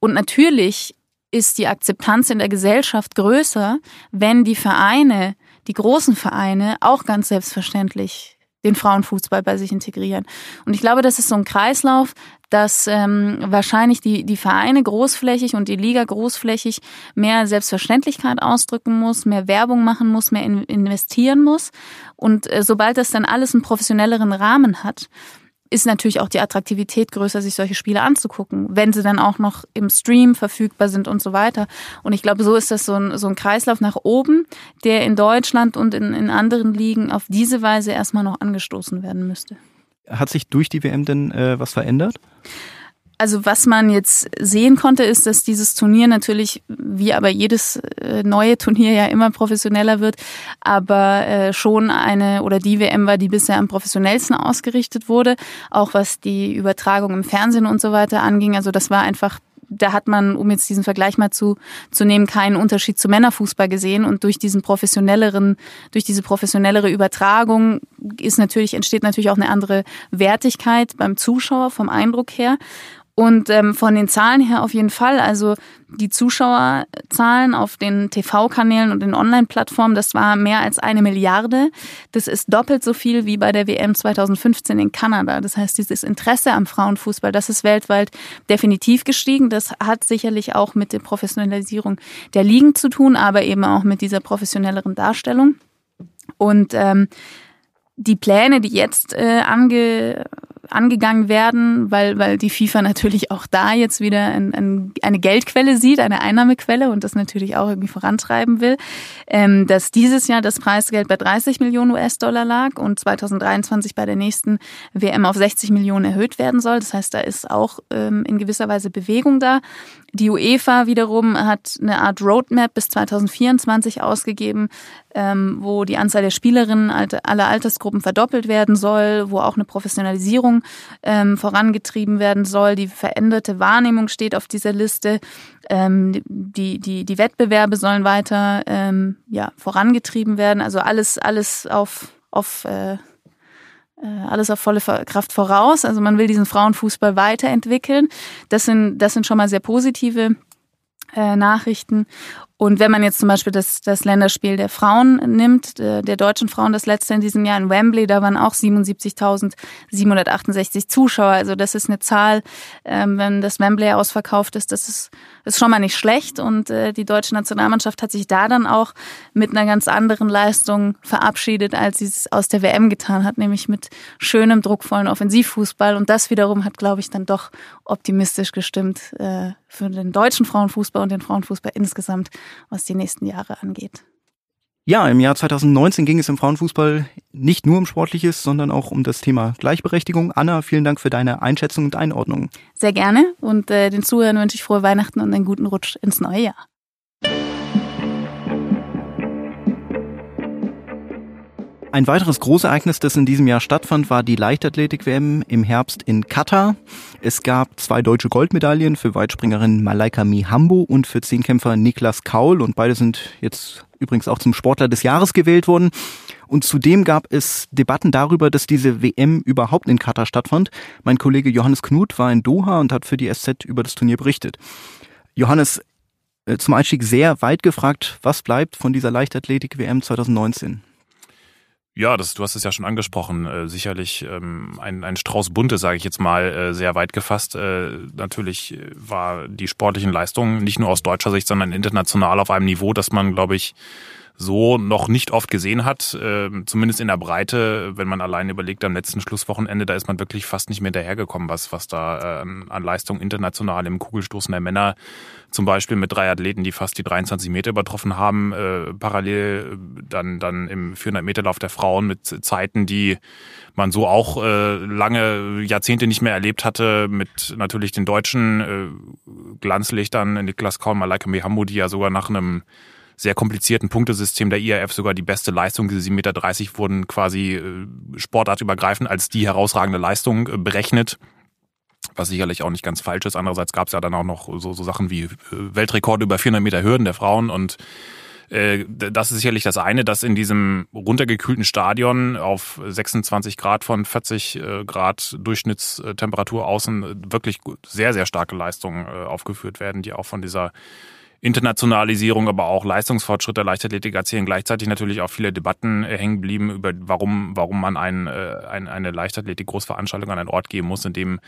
Und natürlich ist die Akzeptanz in der Gesellschaft größer, wenn die Vereine, die großen Vereine, auch ganz selbstverständlich den Frauenfußball bei sich integrieren. Und ich glaube, das ist so ein Kreislauf, dass ähm, wahrscheinlich die, die Vereine großflächig und die Liga großflächig mehr Selbstverständlichkeit ausdrücken muss, mehr Werbung machen muss, mehr in, investieren muss. Und äh, sobald das dann alles einen professionelleren Rahmen hat, ist natürlich auch die Attraktivität größer, sich solche Spiele anzugucken, wenn sie dann auch noch im Stream verfügbar sind und so weiter. Und ich glaube, so ist das so ein, so ein Kreislauf nach oben, der in Deutschland und in, in anderen Ligen auf diese Weise erstmal noch angestoßen werden müsste.
Hat sich durch die WM denn äh, was verändert?
Also was man jetzt sehen konnte, ist, dass dieses Turnier natürlich, wie aber jedes äh, neue Turnier ja immer professioneller wird, aber äh, schon eine oder die WM war, die bisher am professionellsten ausgerichtet wurde, auch was die Übertragung im Fernsehen und so weiter anging. Also das war einfach da hat man, um jetzt diesen Vergleich mal zu, zu nehmen, keinen Unterschied zu Männerfußball gesehen. Und durch diesen professionelleren, durch diese professionellere Übertragung ist natürlich, entsteht natürlich auch eine andere Wertigkeit beim Zuschauer vom Eindruck her. Und ähm, von den Zahlen her auf jeden Fall. Also die Zuschauerzahlen auf den TV-Kanälen und den Online-Plattformen, das war mehr als eine Milliarde. Das ist doppelt so viel wie bei der WM 2015 in Kanada. Das heißt, dieses Interesse am Frauenfußball, das ist weltweit definitiv gestiegen. Das hat sicherlich auch mit der Professionalisierung der Ligen zu tun, aber eben auch mit dieser professionelleren Darstellung. Und ähm, die Pläne, die jetzt äh, ange, angegangen werden, weil, weil die FIFA natürlich auch da jetzt wieder ein, ein, eine Geldquelle sieht, eine Einnahmequelle und das natürlich auch irgendwie vorantreiben will, ähm, dass dieses Jahr das Preisgeld bei 30 Millionen US-Dollar lag und 2023 bei der nächsten WM auf 60 Millionen erhöht werden soll. Das heißt, da ist auch ähm, in gewisser Weise Bewegung da. Die UEFA wiederum hat eine Art Roadmap bis 2024 ausgegeben, ähm, wo die Anzahl der Spielerinnen aller Altersgruppen verdoppelt werden soll, wo auch eine Professionalisierung ähm, vorangetrieben werden soll. Die veränderte Wahrnehmung steht auf dieser Liste. Ähm, die, die, die Wettbewerbe sollen weiter ähm, ja, vorangetrieben werden. Also alles, alles auf, auf äh, äh, alles auf volle Kraft voraus. Also man will diesen Frauenfußball weiterentwickeln. Das sind, das sind schon mal sehr positive äh, Nachrichten. Und wenn man jetzt zum Beispiel das, das Länderspiel der Frauen nimmt, der, der deutschen Frauen, das letzte in diesem Jahr in Wembley, da waren auch 77.768 Zuschauer. Also das ist eine Zahl, ähm, wenn das Wembley ausverkauft ist, das ist, ist schon mal nicht schlecht. Und äh, die deutsche Nationalmannschaft hat sich da dann auch mit einer ganz anderen Leistung verabschiedet, als sie es aus der WM getan hat, nämlich mit schönem, druckvollen Offensivfußball. Und das wiederum hat, glaube ich, dann doch optimistisch gestimmt äh, für den deutschen Frauenfußball und den Frauenfußball insgesamt was die nächsten Jahre angeht.
Ja, im Jahr 2019 ging es im Frauenfußball nicht nur um Sportliches, sondern auch um das Thema Gleichberechtigung. Anna, vielen Dank für deine Einschätzung und Einordnung.
Sehr gerne und äh, den Zuhörern wünsche ich frohe Weihnachten und einen guten Rutsch ins neue Jahr.
Ein weiteres Großereignis, das in diesem Jahr stattfand, war die Leichtathletik-WM im Herbst in Katar. Es gab zwei deutsche Goldmedaillen für Weitspringerin Malaika Mihambo und für Zehnkämpfer Niklas Kaul und beide sind jetzt übrigens auch zum Sportler des Jahres gewählt worden. Und zudem gab es Debatten darüber, dass diese WM überhaupt in Katar stattfand. Mein Kollege Johannes Knut war in Doha und hat für die SZ über das Turnier berichtet. Johannes, äh, zum Einstieg sehr weit gefragt, was bleibt von dieser Leichtathletik-WM 2019?
Ja, das, du hast es ja schon angesprochen. Äh, sicherlich ähm, ein, ein Strauß Bunte, sage ich jetzt mal, äh, sehr weit gefasst. Äh, natürlich war die sportlichen Leistungen nicht nur aus deutscher Sicht, sondern international auf einem Niveau, dass man, glaube ich, so noch nicht oft gesehen hat, äh, zumindest in der Breite, wenn man allein überlegt, am letzten Schlusswochenende, da ist man wirklich fast nicht mehr hinterhergekommen, was, was da äh, an Leistung international im Kugelstoßen der Männer, zum Beispiel mit drei Athleten, die fast die 23 Meter übertroffen haben, äh, parallel dann, dann im 400-Meter-Lauf der Frauen mit Zeiten, die man so auch äh, lange Jahrzehnte nicht mehr erlebt hatte, mit natürlich den deutschen äh, Glanzlichtern Niklas Kaum, Malaika Mihambo, die ja sogar nach einem sehr komplizierten Punktesystem der IRF sogar die beste Leistung, diese 7,30 Meter wurden quasi äh, sportartübergreifend als die herausragende Leistung äh, berechnet. Was sicherlich auch nicht ganz falsch ist. Andererseits gab es ja dann auch noch so, so Sachen wie äh, Weltrekorde über 400 Meter Hürden der Frauen. Und das ist sicherlich das eine, dass in diesem runtergekühlten Stadion auf 26 Grad von 40 Grad Durchschnittstemperatur außen wirklich sehr, sehr starke Leistungen aufgeführt werden, die auch von dieser Internationalisierung, aber auch Leistungsfortschritt der Leichtathletik erzählen. Gleichzeitig natürlich auch viele Debatten äh, hängen geblieben über warum, warum man ein, äh, ein, eine Leichtathletik-Großveranstaltung an einen Ort geben muss, in dem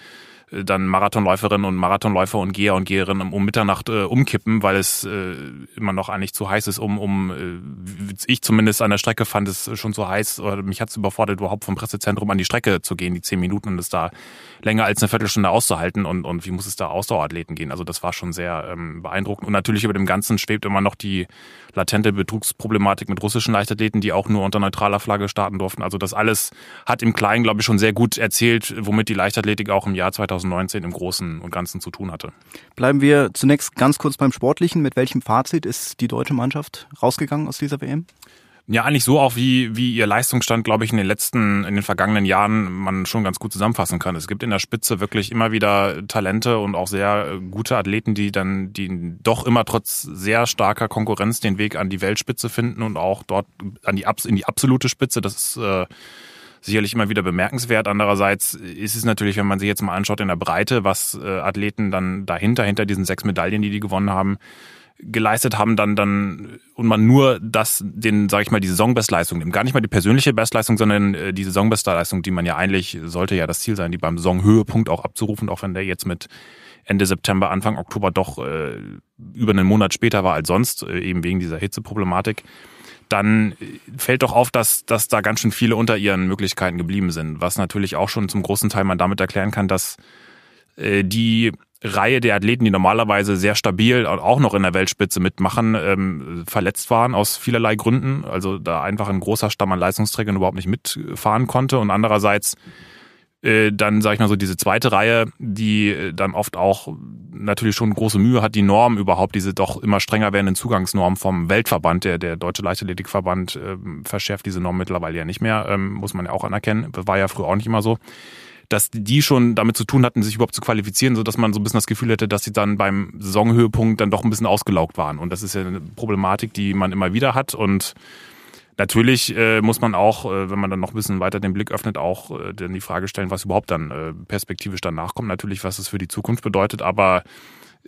äh, dann Marathonläuferinnen und Marathonläufer und Geher und Geherinnen um Mitternacht äh, umkippen, weil es äh, immer noch eigentlich zu heiß ist, um, um äh, ich zumindest an der Strecke fand es schon so heiß, oder mich hat es überfordert, überhaupt vom Pressezentrum an die Strecke zu gehen, die zehn Minuten und es da länger als eine Viertelstunde auszuhalten und, und wie muss es da Ausdauerathleten gehen. Also das war schon sehr ähm, beeindruckend. Und natürlich über dem Ganzen schwebt immer noch die latente Betrugsproblematik mit russischen Leichtathleten, die auch nur unter neutraler Flagge starten durften. Also das alles hat im Kleinen, glaube ich, schon sehr gut erzählt, womit die Leichtathletik auch im Jahr 2019 im Großen und Ganzen zu tun hatte.
Bleiben wir zunächst ganz kurz beim Sportlichen. Mit welchem Fazit ist die deutsche Mannschaft rausgegangen aus dieser WM?
Ja, eigentlich so auch wie, wie ihr Leistungsstand, glaube ich, in den letzten, in den vergangenen Jahren man schon ganz gut zusammenfassen kann. Es gibt in der Spitze wirklich immer wieder Talente und auch sehr gute Athleten, die dann, die doch immer trotz sehr starker Konkurrenz den Weg an die Weltspitze finden und auch dort an die, in die absolute Spitze. Das ist, äh, sicherlich immer wieder bemerkenswert. Andererseits ist es natürlich, wenn man sich jetzt mal anschaut in der Breite, was äh, Athleten dann dahinter, hinter diesen sechs Medaillen, die die gewonnen haben, geleistet haben, dann dann und man nur das, den, sage ich mal, die Saisonbestleistung nimmt, gar nicht mal die persönliche Bestleistung, sondern äh, die Saisonbestleistung, die man ja eigentlich sollte ja das Ziel sein, die beim Saisonhöhepunkt auch abzurufen, auch wenn der jetzt mit Ende September, Anfang Oktober doch äh, über einen Monat später war als sonst, äh, eben wegen dieser Hitzeproblematik dann fällt doch auf, dass, dass da ganz schön viele unter ihren Möglichkeiten geblieben sind. Was natürlich auch schon zum großen Teil man damit erklären kann, dass äh, die Reihe der Athleten, die normalerweise sehr stabil auch noch in der Weltspitze mitmachen, ähm, verletzt waren aus vielerlei Gründen. Also da einfach ein großer Stamm an Leistungsträgern überhaupt nicht mitfahren konnte. Und andererseits äh, dann, sage ich mal so, diese zweite Reihe, die äh, dann oft auch natürlich schon große Mühe hat, die Norm überhaupt, diese doch immer strenger werdenden Zugangsnormen vom Weltverband, der, der Deutsche Leichtathletikverband äh, verschärft diese Norm mittlerweile ja nicht mehr, ähm, muss man ja auch anerkennen. War ja früher auch nicht immer so dass die schon damit zu tun hatten, sich überhaupt zu qualifizieren, so dass man so ein bisschen das Gefühl hätte, dass sie dann beim Saisonhöhepunkt dann doch ein bisschen ausgelaugt waren. Und das ist ja eine Problematik, die man immer wieder hat. Und Natürlich äh, muss man auch, äh, wenn man dann noch ein bisschen weiter den Blick öffnet, auch äh, dann die Frage stellen, was überhaupt dann äh, perspektivisch danach kommt. Natürlich, was es für die Zukunft bedeutet. Aber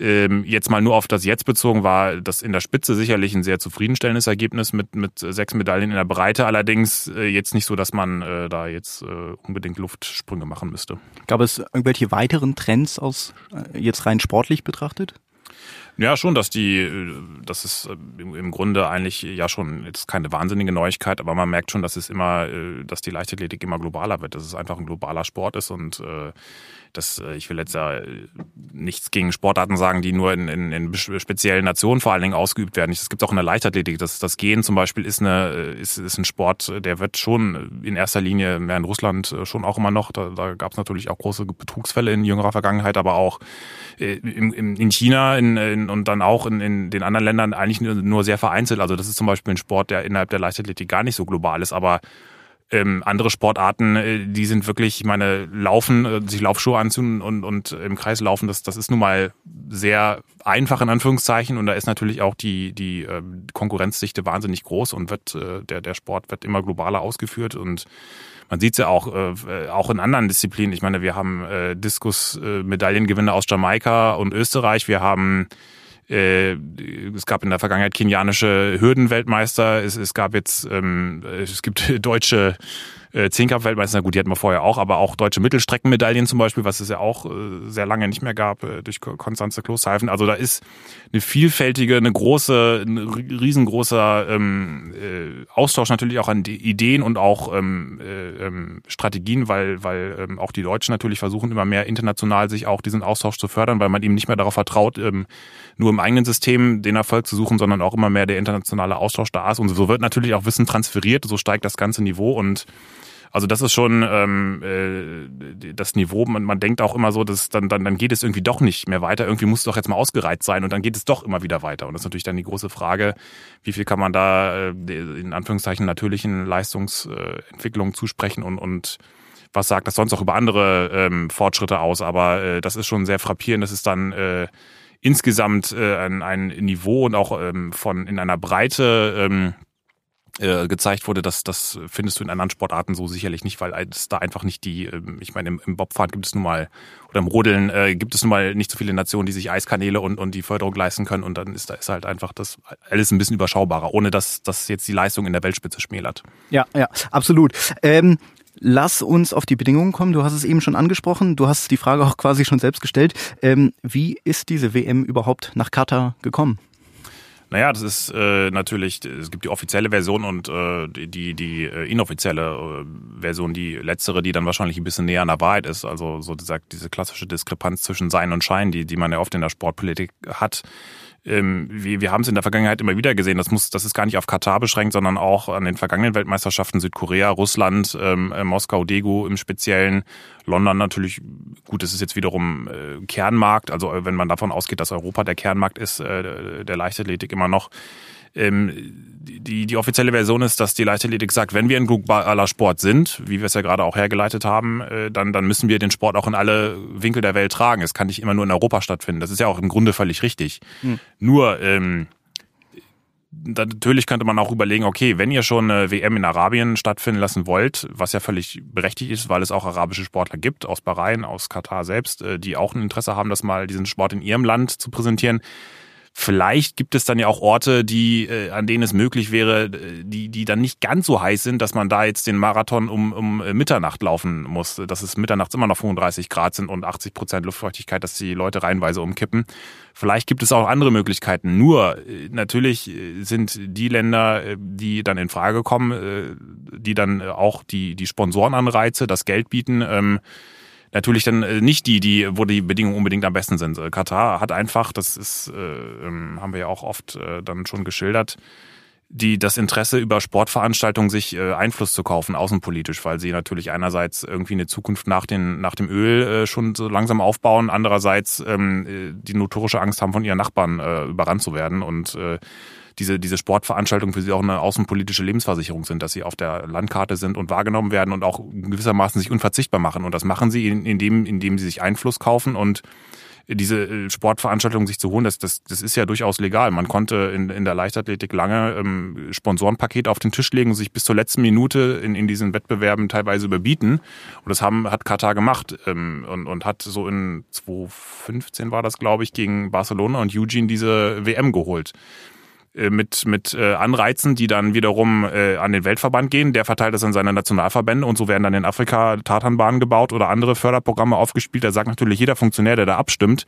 ähm, jetzt mal nur auf das Jetzt bezogen war das in der Spitze sicherlich ein sehr zufriedenstellendes Ergebnis mit, mit sechs Medaillen in der Breite. Allerdings äh, jetzt nicht so, dass man äh, da jetzt äh, unbedingt Luftsprünge machen müsste.
Gab es irgendwelche weiteren Trends aus äh, jetzt rein sportlich betrachtet?
Ja, schon, dass die, äh, das ist äh, im Grunde eigentlich ja schon jetzt keine wahnsinnige Neuigkeit, aber man merkt schon, dass es immer, dass die Leichtathletik immer globaler wird, dass es einfach ein globaler Sport ist und das, äh, ich will jetzt ja äh, nichts gegen Sportarten sagen, die nur in, in, in speziellen Nationen vor allen Dingen ausgeübt werden. Das gibt auch in der Leichtathletik. Das, das Gehen zum Beispiel ist, eine, äh, ist, ist ein Sport, der wird schon in erster Linie mehr in Russland schon auch immer noch. Da, da gab es natürlich auch große Betrugsfälle in jüngerer Vergangenheit, aber auch in, in China in, in, und dann auch in, in den anderen Ländern eigentlich nur, nur sehr vereinzelt. Also das ist zum Beispiel ein Sport, der innerhalb der Leichtathletik gar nicht so global ist, aber ähm, andere Sportarten, äh, die sind wirklich, ich meine, laufen, äh, sich Laufschuhe anziehen und, und im Kreis laufen, das, das ist nun mal sehr einfach in Anführungszeichen und da ist natürlich auch die, die äh, Konkurrenzdichte wahnsinnig groß und wird, äh, der, der Sport wird immer globaler ausgeführt und man sieht es ja auch, äh, auch in anderen Disziplinen. Ich meine, wir haben äh, Diskus-Medaillengewinner aus Jamaika und Österreich, wir haben äh, es gab in der Vergangenheit kenianische Hürdenweltmeister, es, es gab jetzt, ähm, es gibt deutsche äh, Zehnkampf-Weltmeister, gut, die hatten wir vorher auch, aber auch deutsche Mittelstreckenmedaillen zum Beispiel, was es ja auch äh, sehr lange nicht mehr gab äh, durch Konstanze Klosterhalfen. Also da ist eine vielfältige, eine große, ein riesengroßer ähm, äh, Austausch natürlich auch an Ideen und auch ähm, äh, ähm, Strategien, weil, weil ähm, auch die Deutschen natürlich versuchen, immer mehr international sich auch diesen Austausch zu fördern, weil man eben nicht mehr darauf vertraut, ähm, nur im eigenen System den Erfolg zu suchen, sondern auch immer mehr der internationale Austausch da ist. Und so wird natürlich auch Wissen transferiert, so steigt das ganze Niveau und also das ist schon ähm, äh, das Niveau. Man, man denkt auch immer so, dass dann, dann, dann geht es irgendwie doch nicht mehr weiter. Irgendwie muss es doch jetzt mal ausgereizt sein und dann geht es doch immer wieder weiter. Und das ist natürlich dann die große Frage, wie viel kann man da äh, in Anführungszeichen natürlichen Leistungsentwicklungen zusprechen und, und was sagt das sonst auch über andere ähm, Fortschritte aus. Aber äh, das ist schon sehr frappierend. Das ist dann äh, insgesamt äh, ein, ein Niveau und auch ähm, von in einer Breite ähm, äh, gezeigt wurde, das, das findest du in anderen Sportarten so sicherlich nicht, weil es da einfach nicht die, ähm, ich meine, im, im Bobfahren gibt es nun mal, oder im Rodeln äh, gibt es nun mal nicht so viele Nationen, die sich Eiskanäle und, und die Förderung leisten können und dann ist da ist halt einfach das alles ein bisschen überschaubarer, ohne dass das jetzt die Leistung in der Weltspitze schmälert.
Ja, ja, absolut. Ähm Lass uns auf die Bedingungen kommen. Du hast es eben schon angesprochen. Du hast die Frage auch quasi schon selbst gestellt. Ähm, wie ist diese WM überhaupt nach Katar gekommen?
Naja, das ist äh, natürlich, es gibt die offizielle Version und äh, die, die äh, inoffizielle äh, Version, die letztere, die dann wahrscheinlich ein bisschen näher an der Wahrheit ist. Also so dieser, diese klassische Diskrepanz zwischen Sein und Schein, die, die man ja oft in der Sportpolitik hat ähm, wir, wir haben es in der Vergangenheit immer wieder gesehen, das muss, das ist gar nicht auf Katar beschränkt, sondern auch an den vergangenen Weltmeisterschaften Südkorea, Russland, ähm, äh, Moskau, Daegu im Speziellen, London natürlich, gut, das ist jetzt wiederum äh, Kernmarkt, also äh, wenn man davon ausgeht, dass Europa der Kernmarkt ist, äh, der Leichtathletik immer noch, ähm, die, die offizielle Version ist, dass die Leichtathletik sagt, wenn wir ein globaler Sport sind, wie wir es ja gerade auch hergeleitet haben, äh, dann, dann müssen wir den Sport auch in alle Winkel der Welt tragen. Es kann nicht immer nur in Europa stattfinden. Das ist ja auch im Grunde völlig richtig. Hm. Nur, ähm, natürlich könnte man auch überlegen, okay, wenn ihr schon eine WM in Arabien stattfinden lassen wollt, was ja völlig berechtigt ist, weil es auch arabische Sportler gibt, aus Bahrain, aus Katar selbst, äh, die auch ein Interesse haben, das mal diesen Sport in ihrem Land zu präsentieren, Vielleicht gibt es dann ja auch Orte, die, äh, an denen es möglich wäre, äh, die, die dann nicht ganz so heiß sind, dass man da jetzt den Marathon um, um äh, Mitternacht laufen muss. Dass es mitternachts immer noch 35 Grad sind und 80 Prozent Luftfeuchtigkeit, dass die Leute reihenweise umkippen. Vielleicht gibt es auch andere Möglichkeiten. Nur natürlich sind die Länder, die dann in Frage kommen, die dann auch die, die Sponsorenanreize, das Geld bieten, ähm, natürlich dann äh, nicht die, die, wo die Bedingungen unbedingt am besten sind. Äh, Katar hat einfach, das ist, äh, ähm, haben wir ja auch oft äh, dann schon geschildert, die das Interesse über Sportveranstaltungen sich äh, Einfluss zu kaufen, außenpolitisch, weil sie natürlich einerseits irgendwie eine Zukunft nach, den, nach dem Öl äh, schon so langsam aufbauen, andererseits ähm, äh, die notorische Angst haben, von ihren Nachbarn äh, überrannt zu werden und äh, diese, diese Sportveranstaltungen für sie auch eine außenpolitische Lebensversicherung sind, dass sie auf der Landkarte sind und wahrgenommen werden und auch gewissermaßen sich unverzichtbar machen. Und das machen sie, indem, indem sie sich Einfluss kaufen und diese äh, Sportveranstaltungen sich zu holen, das, das, das ist ja durchaus legal. Man konnte in, in der Leichtathletik lange ähm, Sponsorenpakete auf den Tisch legen und sich bis zur letzten Minute in, in diesen Wettbewerben teilweise überbieten. Und das haben, hat Katar gemacht ähm, und, und hat so in 2015 war das, glaube ich, gegen Barcelona und Eugene diese WM geholt. Äh, mit, mit äh, Anreizen, die dann wiederum äh, an den Weltverband gehen. Der verteilt das an seine Nationalverbände und so werden dann in Afrika Tatanbahnen gebaut oder andere Förderprogramme aufgespielt. Da sagt natürlich jeder Funktionär, der da abstimmt,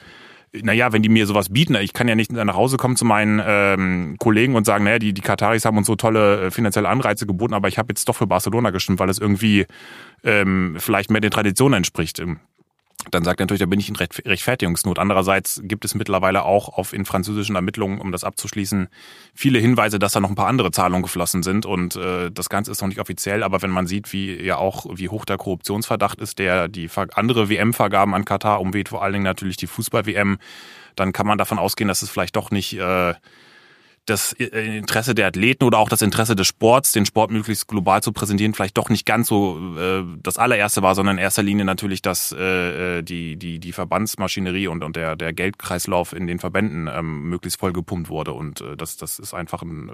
naja, wenn die mir sowas bieten, ich kann ja nicht nach Hause kommen zu meinen ähm, Kollegen und sagen, naja, die, die Kataris haben uns so tolle äh, finanzielle Anreize geboten, aber ich habe jetzt doch für Barcelona gestimmt, weil es irgendwie ähm, vielleicht mehr den Traditionen entspricht dann sagt er natürlich, da bin ich in Rechtfertigungsnot. Andererseits gibt es mittlerweile auch auf in französischen Ermittlungen, um das abzuschließen, viele Hinweise, dass da noch ein paar andere Zahlungen geflossen sind und äh, das Ganze ist noch nicht offiziell. Aber wenn man sieht, wie ja auch wie hoch der Korruptionsverdacht ist, der die andere WM-Vergaben an Katar umweht, vor allen Dingen natürlich die Fußball-WM, dann kann man davon ausgehen, dass es vielleicht doch nicht äh, das äh, Interesse der Athleten oder auch das Interesse des Sports, den Sport möglichst global zu präsentieren, vielleicht doch nicht ganz so äh, das allererste war, sondern in erster Linie natürlich, dass äh, äh, die, die, die Verbandsmaschinerie und, und der, der Geldkreislauf in den Verbänden ähm, möglichst voll gepumpt wurde. Und äh, das, das ist einfach ein äh,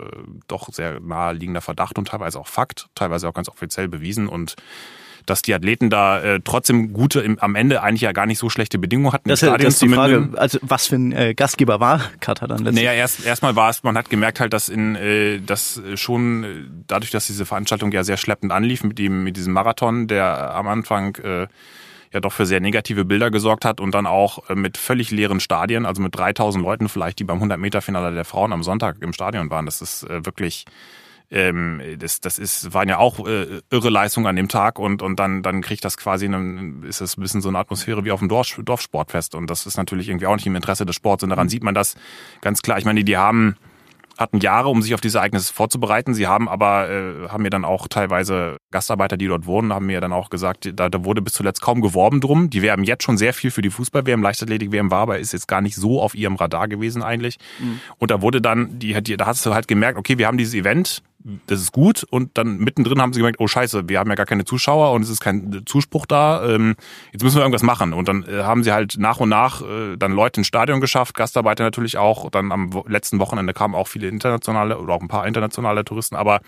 doch sehr naheliegender Verdacht und teilweise auch Fakt, teilweise auch ganz offiziell bewiesen. Und dass die Athleten da äh, trotzdem gute, im, am Ende eigentlich ja gar nicht so schlechte Bedingungen hatten.
Das, das ist die Frage, also was für ein äh, Gastgeber war Katar dann
letztlich? Naja, erst erstmal war es, man hat gemerkt halt, dass in äh, das schon äh, dadurch, dass diese Veranstaltung ja sehr schleppend anlief mit dem mit diesem Marathon, der am Anfang äh, ja doch für sehr negative Bilder gesorgt hat und dann auch äh, mit völlig leeren Stadien, also mit 3000 Leuten vielleicht, die beim 100 Meter Finale der Frauen am Sonntag im Stadion waren. Das ist äh, wirklich ähm, das, das ist, waren ja auch äh, irre Leistungen an dem Tag und, und dann, dann kriegt das quasi, eine, ist es ein bisschen so eine Atmosphäre wie auf dem Dorf, Dorfsportfest und das ist natürlich irgendwie auch nicht im Interesse des Sports und daran mhm. sieht man das ganz klar. Ich meine, die haben hatten Jahre, um sich auf diese Ereignisse vorzubereiten. Sie haben aber, äh, haben mir dann auch teilweise Gastarbeiter, die dort wohnen, haben mir dann auch gesagt, da, da wurde bis zuletzt kaum geworben drum. Die werben jetzt schon sehr viel für die Fußball-WM. Leichtathletik-WM war aber ist jetzt gar nicht so auf ihrem Radar gewesen eigentlich. Mhm. Und da wurde dann, die, die, da hast du halt gemerkt, okay, wir haben dieses Event, das ist gut. Und dann mittendrin haben sie gemerkt, oh scheiße, wir haben ja gar keine Zuschauer und es ist kein Zuspruch da. Ähm, jetzt müssen wir irgendwas machen. Und dann äh, haben sie halt nach und nach äh, dann Leute ins Stadion geschafft, Gastarbeiter natürlich auch. Dann am letzten Wochenende kamen auch viele internationale oder auch ein paar internationale Touristen. Aber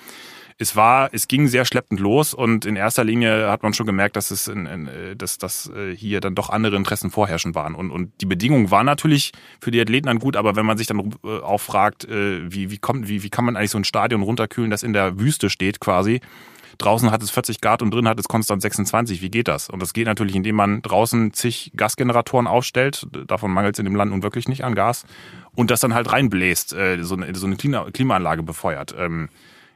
es war, es ging sehr schleppend los und in erster Linie hat man schon gemerkt, dass es, in, in, dass, dass äh, hier dann doch andere Interessen vorherrschend waren. Und, und die Bedingungen waren natürlich für die Athleten dann gut, aber wenn man sich dann äh, auch fragt, äh, wie, wie, kommt, wie, wie kann man eigentlich so ein Stadion runterkühlen, das in der Wüste steht quasi, draußen hat es 40 Grad und drin hat es konstant 26. Wie geht das? Und das geht natürlich, indem man draußen zig Gasgeneratoren aufstellt. Davon mangelt es in dem Land nun wirklich nicht an Gas. Und das dann halt reinbläst, äh, so eine, so eine Klimaanlage befeuert.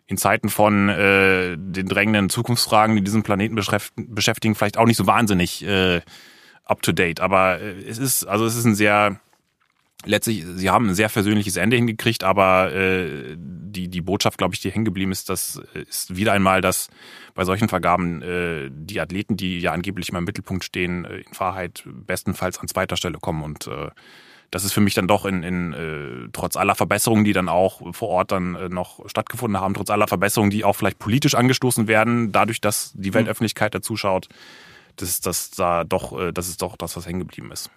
In Zeiten von äh, den drängenden Zukunftsfragen, die diesen Planeten beschäftigen, vielleicht auch nicht so wahnsinnig äh, up to date. Aber äh, es ist, also es ist ein sehr letztlich, sie haben ein sehr versöhnliches Ende hingekriegt, aber äh, die, die Botschaft, glaube ich, die hängen geblieben ist, das ist wieder einmal, dass bei solchen Vergaben äh, die Athleten, die ja angeblich immer im Mittelpunkt stehen, äh, in Wahrheit bestenfalls an zweiter Stelle kommen. Und äh, das ist für mich dann doch in, in äh, trotz aller Verbesserungen, die dann auch vor Ort dann äh, noch stattgefunden haben, trotz aller Verbesserungen, die auch vielleicht politisch angestoßen werden, dadurch, dass die Weltöffentlichkeit dazuschaut, dass das da doch, äh, das ist doch das, was hängen geblieben ist.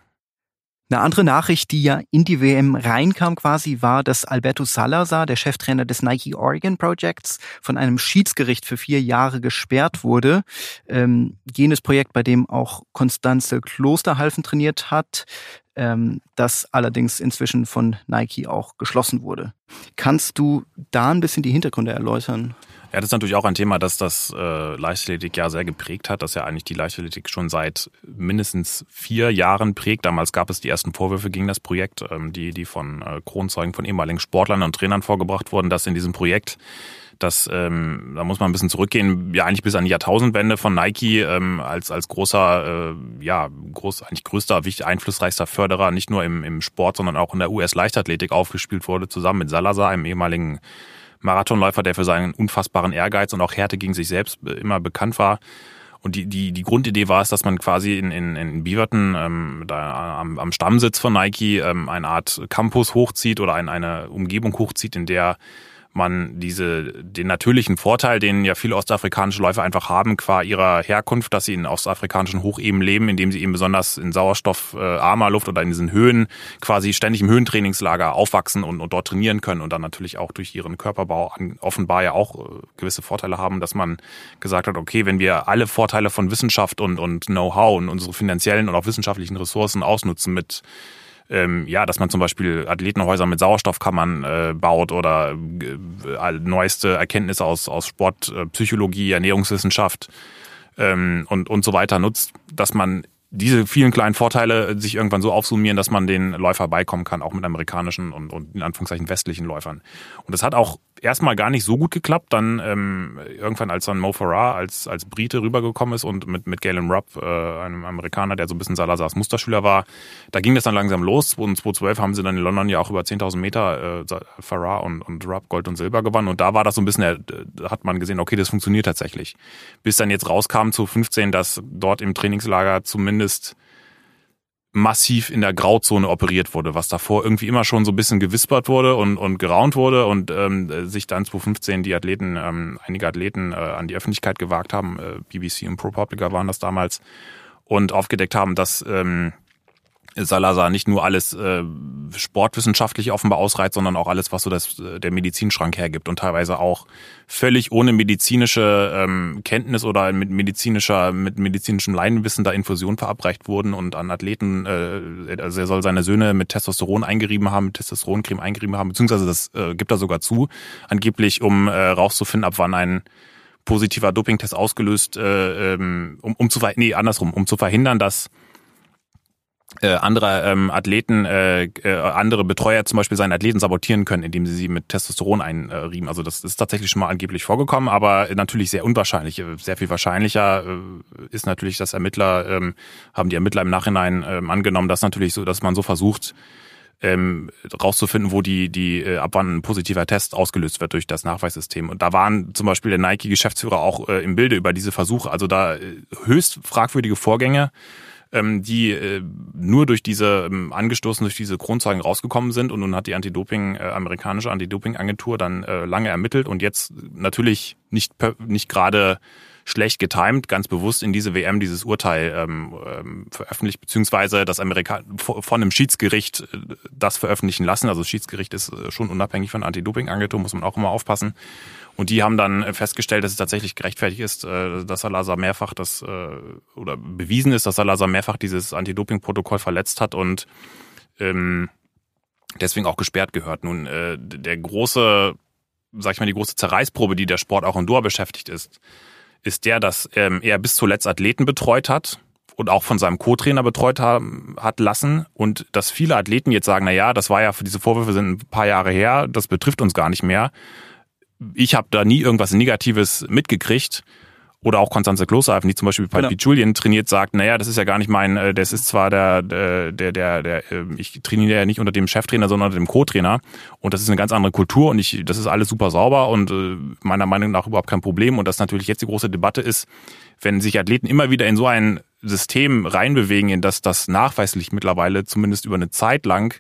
Eine andere Nachricht, die ja in die WM reinkam quasi, war, dass Alberto Salazar, der Cheftrainer des Nike Oregon Projects, von einem Schiedsgericht für vier Jahre gesperrt wurde. Ähm, jenes Projekt, bei dem auch Konstanze Klosterhalfen trainiert hat, ähm, das allerdings inzwischen von Nike auch geschlossen wurde. Kannst du da ein bisschen die Hintergründe erläutern?
Ja, das ist natürlich auch ein Thema, das das äh, Leichtathletik ja sehr geprägt hat, das ja eigentlich die Leichtathletik schon seit mindestens vier Jahren prägt. Damals gab es die ersten Vorwürfe gegen das Projekt, ähm, die, die von äh, Kronzeugen, von ehemaligen Sportlern und Trainern vorgebracht wurden, dass in diesem Projekt das, ähm, da muss man ein bisschen zurückgehen, ja eigentlich bis an die Jahrtausendwende von Nike ähm, als als großer, äh, ja groß eigentlich größter, wichtig einflussreichster Förderer nicht nur im, im Sport, sondern auch in der US Leichtathletik aufgespielt wurde, zusammen mit Salazar, einem ehemaligen Marathonläufer, der für seinen unfassbaren Ehrgeiz und auch Härte gegen sich selbst äh, immer bekannt war. Und die, die, die Grundidee war es, dass man quasi in, in, in Beaverton, ähm, da am, am Stammsitz von Nike, ähm, eine Art Campus hochzieht oder ein, eine Umgebung hochzieht, in der man diese, den natürlichen Vorteil, den ja viele ostafrikanische Läufer einfach haben, qua ihrer Herkunft, dass sie in ostafrikanischen Hocheben leben, indem sie eben besonders in sauerstoffarmer Luft oder in diesen Höhen quasi ständig im Höhentrainingslager aufwachsen und, und dort trainieren können und dann natürlich auch durch ihren Körperbau offenbar ja auch äh, gewisse Vorteile haben, dass man gesagt hat, okay, wenn wir alle Vorteile von Wissenschaft und, und Know-how und unsere finanziellen und auch wissenschaftlichen Ressourcen ausnutzen mit ähm, ja, dass man zum Beispiel Athletenhäuser mit Sauerstoffkammern äh, baut oder äh, neueste Erkenntnisse aus, aus Sportpsychologie, äh, Ernährungswissenschaft ähm, und, und so weiter nutzt, dass man diese vielen kleinen Vorteile sich irgendwann so aufsummieren, dass man den Läufer beikommen kann, auch mit amerikanischen und, und in Anführungszeichen westlichen Läufern. Und das hat auch erstmal gar nicht so gut geklappt. Dann ähm, irgendwann, als dann Mo Farah als, als Brite rübergekommen ist und mit, mit Galen Rupp, äh, einem Amerikaner, der so ein bisschen Salazars Musterschüler war, da ging das dann langsam los. Und 2012 haben sie dann in London ja auch über 10.000 Meter äh, Farah und, und Rupp Gold und Silber gewonnen. Und da war das so ein bisschen, da hat man gesehen, okay, das funktioniert tatsächlich. Bis dann jetzt rauskam zu 15, dass dort im Trainingslager zumindest massiv in der Grauzone operiert wurde, was davor irgendwie immer schon so ein bisschen gewispert wurde und, und geraunt wurde und ähm, sich dann 2015 die Athleten, ähm, einige Athleten äh, an die Öffentlichkeit gewagt haben, äh, BBC und ProPublica waren das damals, und aufgedeckt haben, dass ähm, Salazar nicht nur alles äh, sportwissenschaftlich offenbar ausreizt, sondern auch alles, was so das, äh, der Medizinschrank hergibt und teilweise auch völlig ohne medizinische ähm, Kenntnis oder mit medizinischer, mit medizinischem Laienwissen da Infusion verabreicht wurden und an Athleten, äh, also er soll seine Söhne mit Testosteron eingerieben haben, mit Testosteroncreme eingerieben haben, beziehungsweise das äh, gibt er sogar zu, angeblich, um äh, rauszufinden, ab wann ein positiver Dopingtest ausgelöst, äh, ähm, um, um zu nee, andersrum, um zu verhindern, dass äh, andere ähm, Athleten, äh, äh, andere Betreuer zum Beispiel seinen Athleten sabotieren können, indem sie sie mit Testosteron einriemen. Also das ist tatsächlich schon mal angeblich vorgekommen, aber natürlich sehr unwahrscheinlich. Sehr viel wahrscheinlicher äh, ist natürlich, dass Ermittler, ähm, haben die Ermittler im Nachhinein ähm, angenommen, dass natürlich so, dass man so versucht, ähm, rauszufinden, wo die, die äh, ab wann ein positiver Test ausgelöst wird durch das Nachweissystem. Und da waren zum Beispiel der Nike-Geschäftsführer auch äh, im Bilde über diese Versuche. Also da äh, höchst fragwürdige Vorgänge ähm, die äh, nur durch diese, ähm, angestoßen durch diese Kronzeugen rausgekommen sind und nun hat die Anti-Doping, äh, amerikanische Anti-Doping-Agentur dann äh, lange ermittelt und jetzt natürlich nicht, nicht gerade schlecht getimt, ganz bewusst in diese WM dieses Urteil ähm, ähm, veröffentlicht, beziehungsweise das Amerika von einem Schiedsgericht äh, das veröffentlichen lassen. Also das Schiedsgericht ist äh, schon unabhängig von Anti-Doping-Agentur, muss man auch immer aufpassen. Und die haben dann festgestellt, dass es tatsächlich gerechtfertigt ist, äh, dass Salazar mehrfach das äh, oder bewiesen ist, dass Salazar mehrfach dieses Anti-Doping-Protokoll verletzt hat und ähm, deswegen auch gesperrt gehört. Nun, äh, der große, sag ich mal, die große Zerreißprobe, die der Sport auch in Doha beschäftigt ist, ist der, dass ähm, er bis zuletzt Athleten betreut hat und auch von seinem Co-Trainer betreut haben, hat lassen und dass viele Athleten jetzt sagen, na ja, das war ja diese Vorwürfe sind ein paar Jahre her, das betrifft uns gar nicht mehr. Ich habe da nie irgendwas Negatives mitgekriegt. Oder auch Konstanze Klosterhalfen, die zum Beispiel bei genau. Julian trainiert, sagt, naja, das ist ja gar nicht mein, äh, das ist zwar der, der, der, der, der äh, ich trainiere ja nicht unter dem Cheftrainer, sondern unter dem Co-Trainer. Und das ist eine ganz andere Kultur und ich, das ist alles super sauber und äh, meiner Meinung nach überhaupt kein Problem. Und das natürlich jetzt die große Debatte ist, wenn sich Athleten immer wieder in so ein System reinbewegen, in das das nachweislich mittlerweile zumindest über eine Zeit lang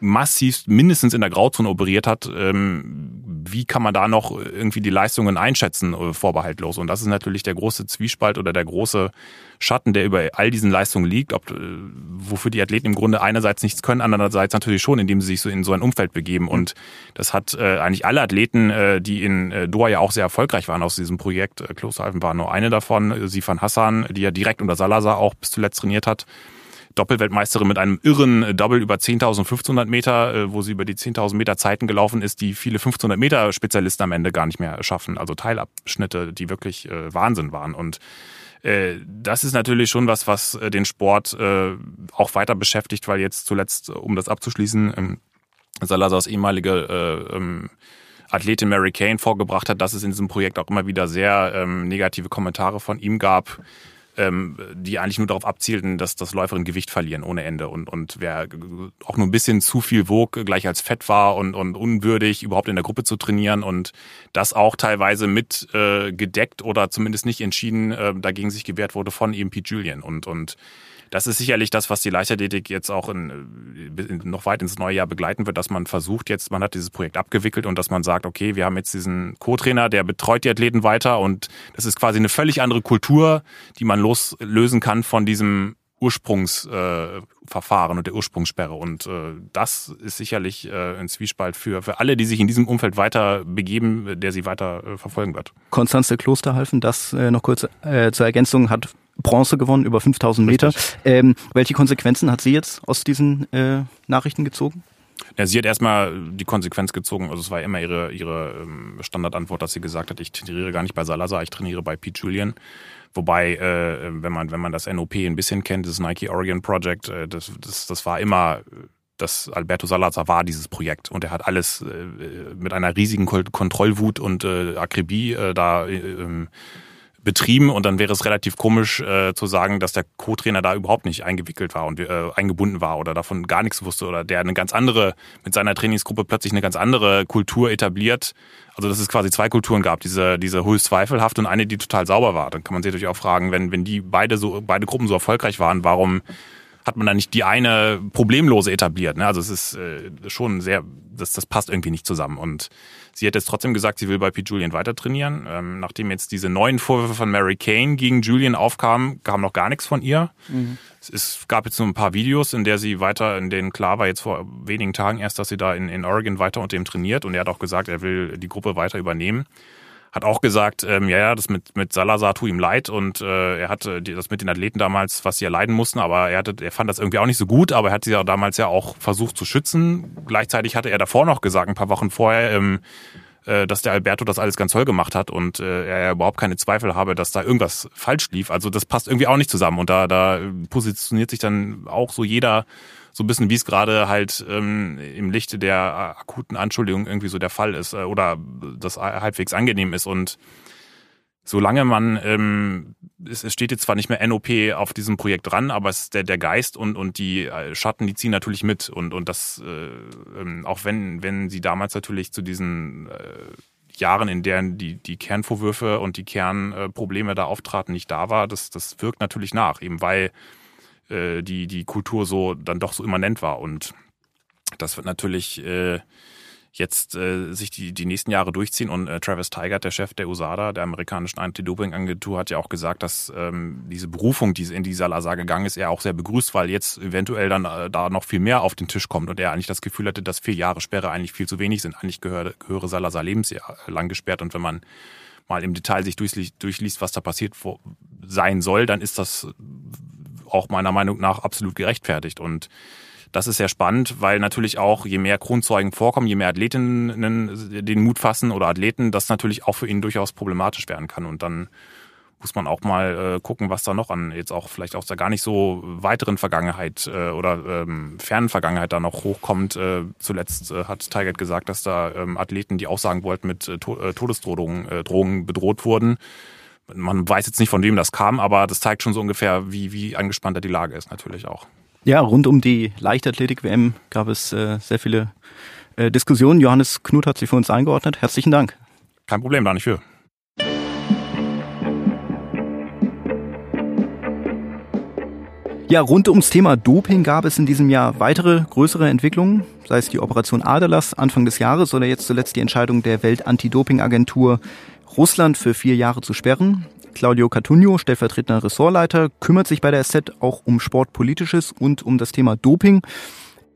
massiv mindestens in der Grauzone operiert hat, ähm, wie kann man da noch irgendwie die Leistungen einschätzen, äh, vorbehaltlos? Und das ist natürlich der große Zwiespalt oder der große Schatten, der über all diesen Leistungen liegt, ob, äh, wofür die Athleten im Grunde einerseits nichts können, andererseits natürlich schon, indem sie sich so in so ein Umfeld begeben. Und das hat äh, eigentlich alle Athleten, die in Doha ja auch sehr erfolgreich waren aus diesem Projekt, Klosterhalfen war nur eine davon, Sifan Hassan, die ja direkt unter Salazar auch bis zuletzt trainiert hat, Doppelweltmeisterin mit einem irren Double über 10.500 Meter, äh, wo sie über die 10.000 Meter Zeiten gelaufen ist, die viele 1500 Meter Spezialisten am Ende gar nicht mehr schaffen. Also Teilabschnitte, die wirklich äh, Wahnsinn waren. Und äh, das ist natürlich schon was, was äh, den Sport äh, auch weiter beschäftigt, weil jetzt zuletzt, um das abzuschließen, ähm, Salazars ehemalige äh, ähm, Athletin Mary Kane vorgebracht hat, dass es in diesem Projekt auch immer wieder sehr ähm, negative Kommentare von ihm gab, ähm, die eigentlich nur darauf abzielten, dass das Läuferinnen Gewicht verlieren ohne Ende. Und, und wer auch nur ein bisschen zu viel wog, gleich als fett war und, und unwürdig, überhaupt in der Gruppe zu trainieren und das auch teilweise mit äh, gedeckt oder zumindest nicht entschieden äh, dagegen sich gewehrt wurde von EMP Julian. Und, und das ist sicherlich das, was die Leichtathletik jetzt auch in, in, noch weit ins neue Jahr begleiten wird, dass man versucht jetzt, man hat dieses Projekt abgewickelt und dass man sagt, okay, wir haben jetzt diesen Co-Trainer, der betreut die Athleten weiter und das ist quasi eine völlig andere Kultur, die man loslösen kann von diesem Ursprungsverfahren äh, und der Ursprungssperre. Und äh, das ist sicherlich äh, ein Zwiespalt für, für alle, die sich in diesem Umfeld weiter begeben, der sie weiter äh, verfolgen wird.
Konstanze Klosterhalfen, das äh, noch kurz äh, zur Ergänzung, hat Bronze gewonnen, über 5000 Meter. Ähm, welche Konsequenzen hat sie jetzt aus diesen äh, Nachrichten gezogen?
Ja, sie hat erstmal die Konsequenz gezogen, also es war immer ihre, ihre ähm, Standardantwort, dass sie gesagt hat, ich trainiere gar nicht bei Salazar, ich trainiere bei Pete Julian. Wobei, äh, wenn man wenn man das NOP ein bisschen kennt, das Nike Oregon Project, äh, das, das, das war immer das Alberto Salazar war dieses Projekt und er hat alles äh, mit einer riesigen Kontrollwut und äh, Akribie äh, da äh, ähm, betrieben und dann wäre es relativ komisch äh, zu sagen, dass der Co-Trainer da überhaupt nicht eingewickelt war und äh, eingebunden war oder davon gar nichts wusste oder der eine ganz andere mit seiner Trainingsgruppe plötzlich eine ganz andere Kultur etabliert. Also dass es quasi zwei Kulturen gab, diese diese höchst zweifelhaft und eine, die total sauber war. Dann kann man sich natürlich auch fragen, wenn wenn die beide so beide Gruppen so erfolgreich waren, warum hat man da nicht die eine problemlose etabliert? Ne? Also es ist äh, schon sehr, das das passt irgendwie nicht zusammen und Sie hat jetzt trotzdem gesagt, sie will bei Pete Julian weiter trainieren. Ähm, nachdem jetzt diese neuen Vorwürfe von Mary Kane gegen Julian aufkamen, kam noch gar nichts von ihr. Mhm. Es gab jetzt nur ein paar Videos, in der sie weiter, in denen klar war jetzt vor wenigen Tagen erst, dass sie da in, in Oregon weiter unter ihm trainiert und er hat auch gesagt, er will die Gruppe weiter übernehmen hat auch gesagt, ähm, ja, ja, das mit, mit Salazar tut ihm leid und äh, er hatte das mit den Athleten damals, was sie erleiden mussten, aber er, hatte, er fand das irgendwie auch nicht so gut, aber er hat sie ja damals ja auch versucht zu schützen. Gleichzeitig hatte er davor noch gesagt, ein paar Wochen vorher, ähm, äh, dass der Alberto das alles ganz toll gemacht hat und äh, er überhaupt keine Zweifel habe, dass da irgendwas falsch lief. Also das passt irgendwie auch nicht zusammen und da, da positioniert sich dann auch so jeder so ein bisschen, wie es gerade halt ähm, im Lichte der akuten Anschuldigung irgendwie so der Fall ist äh, oder das halbwegs angenehm ist. Und solange man, ähm, es, es steht jetzt zwar nicht mehr NOP auf diesem Projekt dran, aber es ist der, der Geist und, und die äh, Schatten, die ziehen natürlich mit. Und, und das, äh, ähm, auch wenn, wenn sie damals natürlich zu diesen äh, Jahren, in deren die, die Kernvorwürfe und die Kernprobleme da auftraten, nicht da war, das, das wirkt natürlich nach, eben weil äh, die, die Kultur so dann doch so immanent war. Und das wird natürlich äh, jetzt äh, sich die, die nächsten Jahre durchziehen. Und äh, Travis Tigert, der Chef der USADA, der amerikanischen Anti-Doping-Agentur, hat ja auch gesagt, dass ähm, diese Berufung, die in die Salazar gegangen ist, er auch sehr begrüßt, weil jetzt eventuell dann äh, da noch viel mehr auf den Tisch kommt und er eigentlich das Gefühl hatte, dass vier Jahre Sperre eigentlich viel zu wenig sind. Eigentlich gehöre, gehöre Salazar lebenslang gesperrt. Und wenn man mal im Detail sich durchliest, was da passiert sein soll, dann ist das auch meiner Meinung nach absolut gerechtfertigt. Und Das ist sehr spannend, weil natürlich auch, je mehr Kronzeugen vorkommen, je mehr Athletinnen den Mut fassen oder Athleten, das natürlich auch für ihn durchaus problematisch werden kann. Und dann muss man auch mal äh, gucken, was da noch an jetzt auch vielleicht aus der gar nicht so weiteren Vergangenheit äh, oder ähm, fernen Vergangenheit da noch hochkommt. Äh, zuletzt äh, hat Tigert gesagt, dass da ähm, Athleten, die aussagen wollten, mit äh, äh Todesdrohungen äh, Drohungen bedroht wurden. Man weiß jetzt nicht, von wem das kam, aber das zeigt schon so ungefähr, wie, wie angespannter die Lage ist natürlich auch.
Ja, rund um die Leichtathletik-WM gab es äh, sehr viele äh, Diskussionen. Johannes Knut hat sie für uns eingeordnet. Herzlichen Dank.
Kein Problem, da nicht für.
Ja, rund ums Thema Doping gab es in diesem Jahr weitere größere Entwicklungen, sei es die Operation Aderlass Anfang des Jahres oder jetzt zuletzt die Entscheidung der Welt-Anti-Doping-Agentur, Russland für vier Jahre zu sperren. Claudio Catugno, stellvertretender Ressortleiter, kümmert sich bei der SZ auch um Sportpolitisches und um das Thema Doping.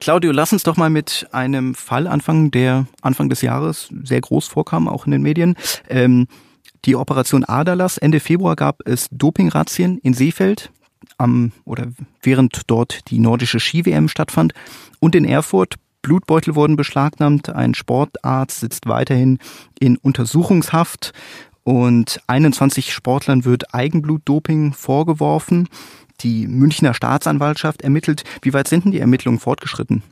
Claudio, lass uns doch mal mit einem Fall anfangen, der Anfang des Jahres sehr groß vorkam, auch in den Medien. Ähm, die Operation Aderlass. Ende Februar gab es Dopingrazzien in Seefeld am oder während dort die nordische Ski-WM stattfand und in Erfurt Blutbeutel wurden beschlagnahmt. Ein Sportarzt sitzt weiterhin in Untersuchungshaft und 21 Sportlern wird Eigenblutdoping vorgeworfen. Die Münchner Staatsanwaltschaft ermittelt. Wie weit sind denn die Ermittlungen fortgeschritten?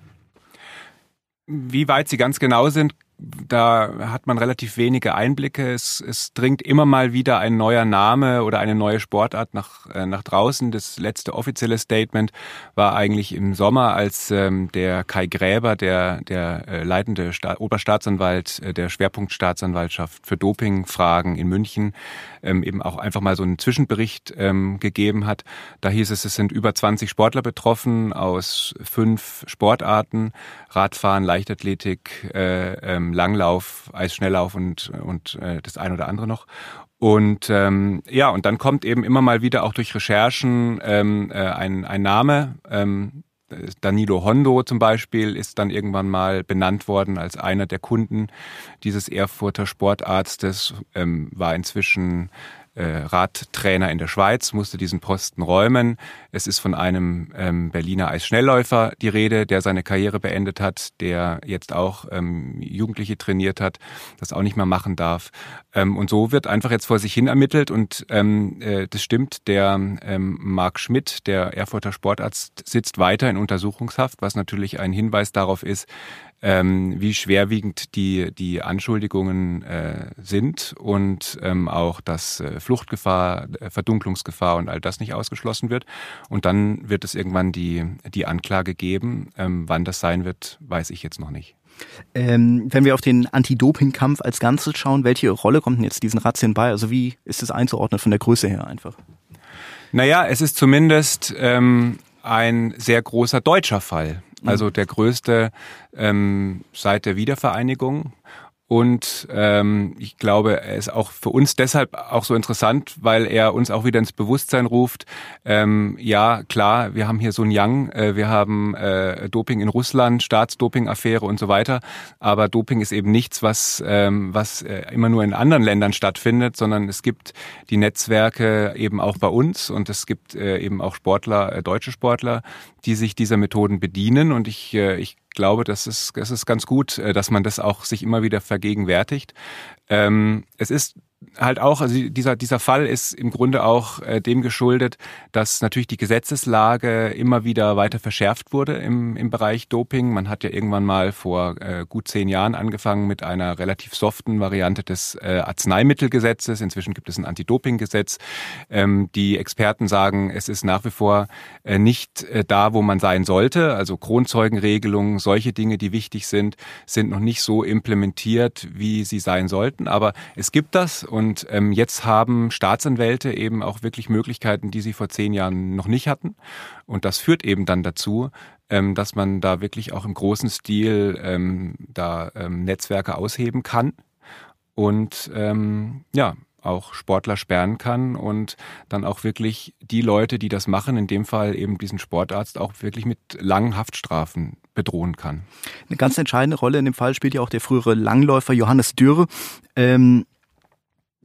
Wie weit sie ganz genau sind, da hat man relativ wenige Einblicke. Es, es dringt immer mal wieder ein neuer Name oder eine neue Sportart nach, äh, nach draußen. Das letzte offizielle Statement war eigentlich im Sommer, als ähm, der Kai Gräber, der, der äh, leitende Sta Oberstaatsanwalt äh, der Schwerpunktstaatsanwaltschaft für Dopingfragen in München, ähm, eben auch einfach mal so einen Zwischenbericht ähm, gegeben hat. Da hieß es, es sind über 20 Sportler betroffen aus fünf Sportarten, Radfahren, Leichtathletik, äh, ähm, Langlauf, Eisschnelllauf und, und äh, das ein oder andere noch. Und ähm, ja, und dann kommt eben immer mal wieder auch durch Recherchen ähm, äh, ein, ein Name. Ähm, Danilo Hondo zum Beispiel ist dann irgendwann mal benannt worden als einer der Kunden dieses Erfurter Sportarztes, ähm, war inzwischen Radtrainer in der Schweiz, musste diesen Posten räumen. Es ist von einem ähm, Berliner Eisschnellläufer die Rede, der seine Karriere beendet hat, der jetzt auch ähm, Jugendliche trainiert hat, das auch nicht mehr machen darf. Ähm, und so wird einfach jetzt vor sich hin ermittelt und ähm, äh, das stimmt, der ähm, Marc Schmidt, der Erfurter Sportarzt, sitzt weiter in Untersuchungshaft, was natürlich ein Hinweis darauf ist, ähm, wie schwerwiegend die, die Anschuldigungen äh, sind und ähm, auch, dass äh, Fluchtgefahr, äh, Verdunklungsgefahr und all das nicht ausgeschlossen wird. Und dann wird es irgendwann die, die Anklage geben. Ähm, wann das sein wird, weiß ich jetzt noch nicht.
Ähm, wenn wir auf den Anti-Doping-Kampf als Ganzes schauen, welche Rolle kommt denn jetzt diesen Razzien bei? Also wie ist es einzuordnen von der Größe her einfach?
Naja, es ist zumindest ähm, ein sehr großer deutscher Fall. Also der größte ähm, seit der Wiedervereinigung. Und ähm, ich glaube, er ist auch für uns deshalb auch so interessant, weil er uns auch wieder ins Bewusstsein ruft. Ähm, ja, klar, wir haben hier ein Yang, äh, wir haben äh, Doping in Russland, Staatsdoping-Affäre und so weiter. Aber Doping ist eben nichts, was, ähm, was äh, immer nur in anderen Ländern stattfindet, sondern es gibt die Netzwerke eben auch bei uns und es gibt äh, eben auch Sportler, äh, deutsche Sportler, die sich dieser Methoden bedienen. Und ich, äh, ich glaube, das ist, das ist ganz gut, äh, dass man das auch sich immer wieder vergegenwärtigt. Ähm, es ist halt auch, also dieser, dieser Fall ist im Grunde auch äh, dem geschuldet, dass natürlich die Gesetzeslage immer wieder weiter verschärft wurde im, im Bereich Doping. Man hat ja irgendwann mal vor äh, gut zehn Jahren angefangen mit einer relativ soften Variante des äh, Arzneimittelgesetzes. Inzwischen gibt es ein Anti-Doping-Gesetz. Ähm, die Experten sagen, es ist nach wie vor äh, nicht äh, da, wo man sein sollte. Also Kronzeugenregelungen, solche Dinge, die wichtig sind, sind noch nicht so implementiert, wie sie sein sollten. Aber es gibt das und ähm, jetzt haben Staatsanwälte eben auch wirklich Möglichkeiten, die sie vor zehn Jahren noch nicht hatten. Und das führt eben dann dazu, ähm, dass man da wirklich auch im großen Stil ähm, da ähm, Netzwerke ausheben kann. Und ähm, ja, auch Sportler sperren kann und dann auch wirklich die Leute, die das machen, in dem Fall eben diesen Sportarzt, auch wirklich mit langen Haftstrafen bedrohen kann.
Eine ganz entscheidende Rolle in dem Fall spielt ja auch der frühere Langläufer Johannes Dürre. Ähm,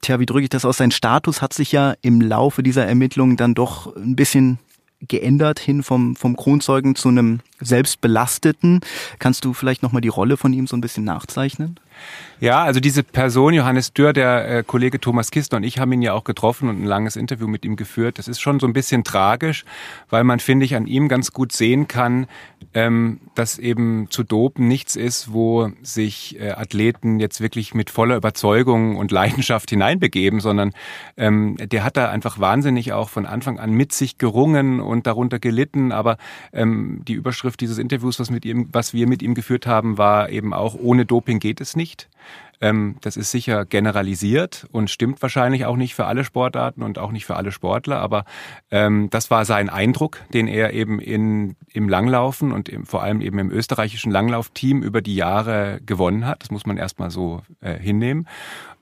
tja, wie drücke ich das aus? Sein Status hat sich ja im Laufe dieser Ermittlungen dann doch ein bisschen geändert hin vom, vom Kronzeugen zu einem selbstbelasteten. Kannst du vielleicht nochmal die Rolle von ihm so ein bisschen nachzeichnen?
Ja, also diese Person, Johannes Dürr, der äh, Kollege Thomas Kistner und ich haben ihn ja auch getroffen und ein langes Interview mit ihm geführt. Das ist schon so ein bisschen tragisch, weil man, finde ich, an ihm ganz gut sehen kann, ähm, dass eben zu dopen nichts ist, wo sich äh, Athleten jetzt wirklich mit voller Überzeugung und Leidenschaft hineinbegeben, sondern ähm, der hat da einfach wahnsinnig auch von Anfang an mit sich gerungen und darunter gelitten. Aber ähm, die Überschrift dieses Interviews, was, mit ihm, was wir mit ihm geführt haben, war eben auch, ohne Doping geht es nicht nicht. Ähm, das ist sicher generalisiert und stimmt wahrscheinlich auch nicht für alle Sportarten und auch nicht für alle Sportler, aber ähm, das war sein Eindruck, den er eben in, im Langlaufen und im, vor allem eben im österreichischen Langlaufteam über die Jahre gewonnen hat. Das muss man erstmal so äh, hinnehmen.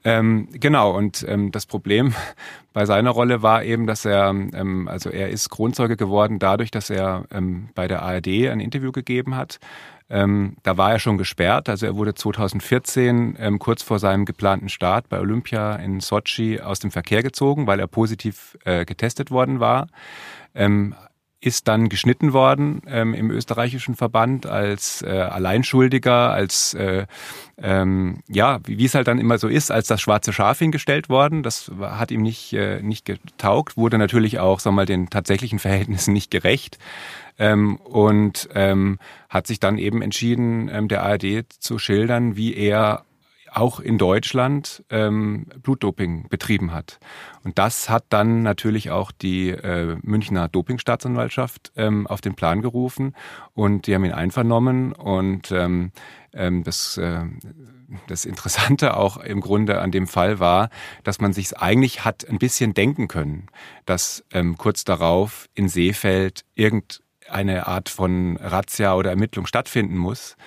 Ähm, genau, und ähm, das Problem bei seiner Rolle war eben, dass er, ähm, also er ist Kronzeuge geworden dadurch, dass er ähm, bei der ARD ein Interview gegeben hat ähm, da war er schon gesperrt. Also er wurde 2014 ähm, kurz vor seinem geplanten Start bei Olympia in Sochi aus dem Verkehr gezogen, weil er positiv äh, getestet worden war. Ähm, ist dann geschnitten worden ähm, im österreichischen Verband als äh, Alleinschuldiger, als äh, ähm, ja, wie es halt dann immer so ist, als das schwarze Schaf hingestellt worden. Das hat ihm nicht äh, nicht getaugt, wurde natürlich auch, sag mal, den tatsächlichen Verhältnissen nicht gerecht ähm, und ähm, hat sich dann eben entschieden, ähm, der ARD zu schildern, wie er auch in Deutschland ähm, Blutdoping betrieben hat. Und das hat dann natürlich auch die äh, Münchner Dopingstaatsanwaltschaft ähm, auf den Plan gerufen und die haben ihn einvernommen und ähm, ähm, das äh, das Interessante auch im Grunde an dem Fall war, dass man sich eigentlich hat ein bisschen denken können, dass ähm, kurz darauf in Seefeld irgend eine Art von Razzia oder Ermittlung stattfinden muss.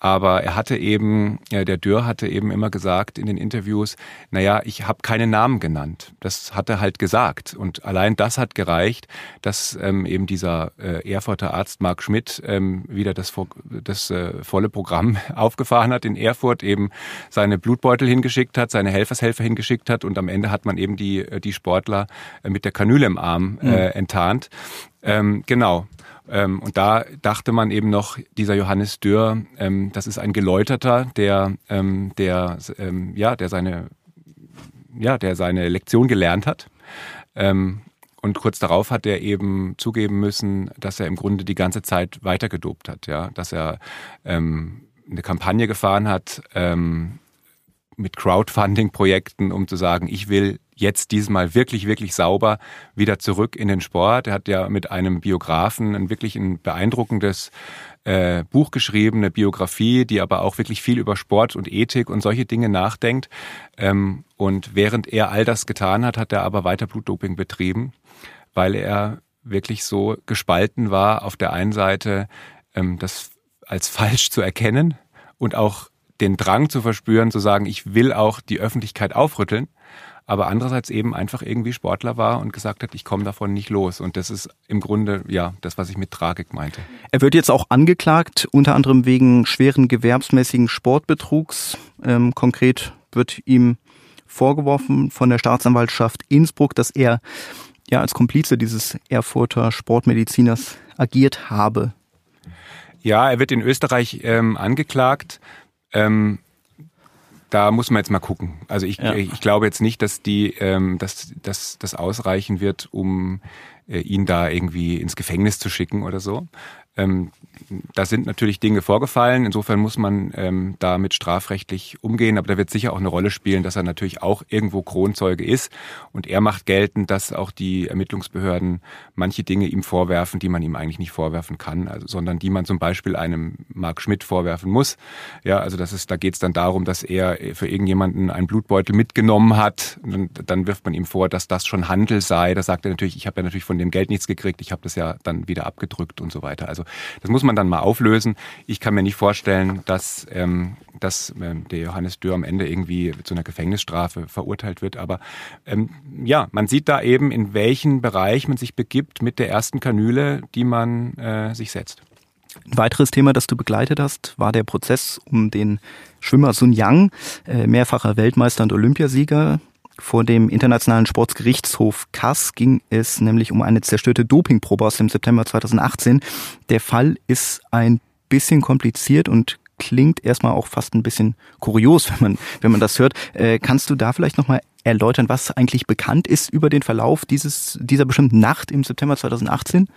Aber er hatte eben, ja, der Dürr hatte eben immer gesagt in den Interviews, naja, ich habe keine Namen genannt. Das hat er halt gesagt. Und allein das hat gereicht, dass ähm, eben dieser äh, Erfurter Arzt Marc Schmidt ähm, wieder das, das äh, volle Programm aufgefahren hat in Erfurt, eben seine Blutbeutel hingeschickt hat, seine Helfershelfer hingeschickt hat und am Ende hat man eben die, äh, die Sportler äh, mit der Kanüle im Arm äh, mhm. enttarnt. Ähm, genau. Ähm, und da dachte man eben noch, dieser Johannes Dürr, ähm, das ist ein Geläuterter, der, ähm, der, ähm, ja, der seine, ja, der seine Lektion gelernt hat. Ähm, und kurz darauf hat er eben zugeben müssen, dass er im Grunde die ganze Zeit weiter gedopt hat, ja, dass er ähm, eine Kampagne gefahren hat mit Crowdfunding-Projekten, um zu sagen, ich will jetzt diesmal wirklich, wirklich sauber wieder zurück in den Sport. Er hat ja mit einem Biografen ein wirklich ein beeindruckendes äh, Buch geschrieben, eine Biografie, die aber auch wirklich viel über Sport und Ethik und solche Dinge nachdenkt. Ähm, und während er all das getan hat, hat er aber weiter Blutdoping betrieben, weil er wirklich so gespalten war, auf der einen Seite ähm, das als falsch zu erkennen und auch den Drang zu verspüren, zu sagen, ich will auch die Öffentlichkeit aufrütteln aber andererseits eben einfach irgendwie Sportler war und gesagt hat, ich komme davon nicht los. Und das ist im Grunde ja das, was ich mit Tragik meinte.
Er wird jetzt auch angeklagt, unter anderem wegen schweren gewerbsmäßigen Sportbetrugs. Ähm, konkret wird ihm vorgeworfen von der Staatsanwaltschaft Innsbruck, dass er ja als Komplize dieses Erfurter Sportmediziners agiert habe.
Ja, er wird in Österreich ähm, angeklagt. Ähm, da muss man jetzt mal gucken. Also ich, ja. ich glaube jetzt nicht, dass die, ähm, dass, dass das ausreichen wird, um äh, ihn da irgendwie ins Gefängnis zu schicken oder so. Ähm, da sind natürlich Dinge vorgefallen. Insofern muss man ähm, damit strafrechtlich umgehen. Aber da wird sicher auch eine Rolle spielen, dass er natürlich auch irgendwo Kronzeuge ist. Und er macht geltend, dass auch die Ermittlungsbehörden manche Dinge ihm vorwerfen, die man ihm eigentlich nicht vorwerfen kann, also, sondern die man zum Beispiel einem Mark Schmidt vorwerfen muss. Ja, also das ist, da geht es dann darum, dass er für irgendjemanden einen Blutbeutel mitgenommen hat. Und dann wirft man ihm vor, dass das schon Handel sei. Da sagt er natürlich, ich habe ja natürlich von dem Geld nichts gekriegt, ich habe das ja dann wieder abgedrückt und so weiter. Also das muss man dann mal auflösen. Ich kann mir nicht vorstellen, dass, ähm, dass ähm, der Johannes Dürr am Ende irgendwie zu einer Gefängnisstrafe verurteilt wird. Aber ähm, ja, man sieht da eben, in welchen Bereich man sich begibt mit der ersten Kanüle, die man äh, sich setzt.
Ein weiteres Thema, das du begleitet hast, war der Prozess um den Schwimmer Sun Yang, äh, mehrfacher Weltmeister und Olympiasieger. Vor dem Internationalen Sportsgerichtshof Kass ging es nämlich um eine zerstörte Dopingprobe aus dem September 2018. Der Fall ist ein bisschen kompliziert und klingt erstmal auch fast ein bisschen kurios, wenn man, wenn man das hört. Äh, kannst du da vielleicht nochmal erläutern, was eigentlich bekannt ist über den Verlauf dieses, dieser bestimmten Nacht im September 2018?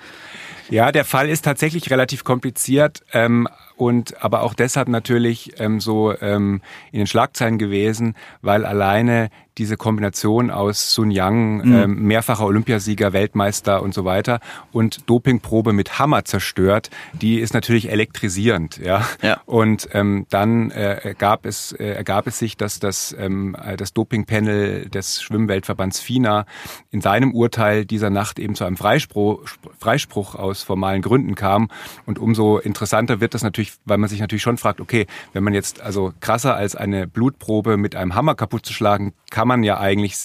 Ja, der Fall ist tatsächlich relativ kompliziert. Ähm, und aber auch deshalb natürlich ähm, so ähm, in den Schlagzeilen gewesen, weil alleine diese Kombination aus Sun Yang, mhm. ähm, mehrfacher Olympiasieger, Weltmeister und so weiter und Dopingprobe mit Hammer zerstört, die ist natürlich elektrisierend, ja. ja. Und ähm, dann äh, ergab es äh, ergab es sich, dass das ähm, das Dopingpanel des Schwimmweltverbands FINA in seinem Urteil dieser Nacht eben zu einem Freispruch, Freispruch aus formalen Gründen kam und umso interessanter wird das natürlich weil man sich natürlich schon fragt, okay, wenn man jetzt also krasser als eine Blutprobe mit einem Hammer kaputt zu schlagen, kann man ja eigentlich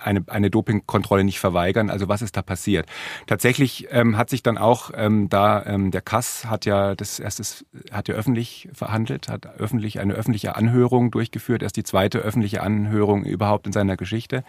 eine, eine Dopingkontrolle nicht verweigern. Also was ist da passiert? Tatsächlich ähm, hat sich dann auch ähm, da ähm, der Kass hat ja das erste hat ja öffentlich verhandelt, hat öffentlich eine öffentliche Anhörung durchgeführt, erst die zweite öffentliche Anhörung überhaupt in seiner Geschichte.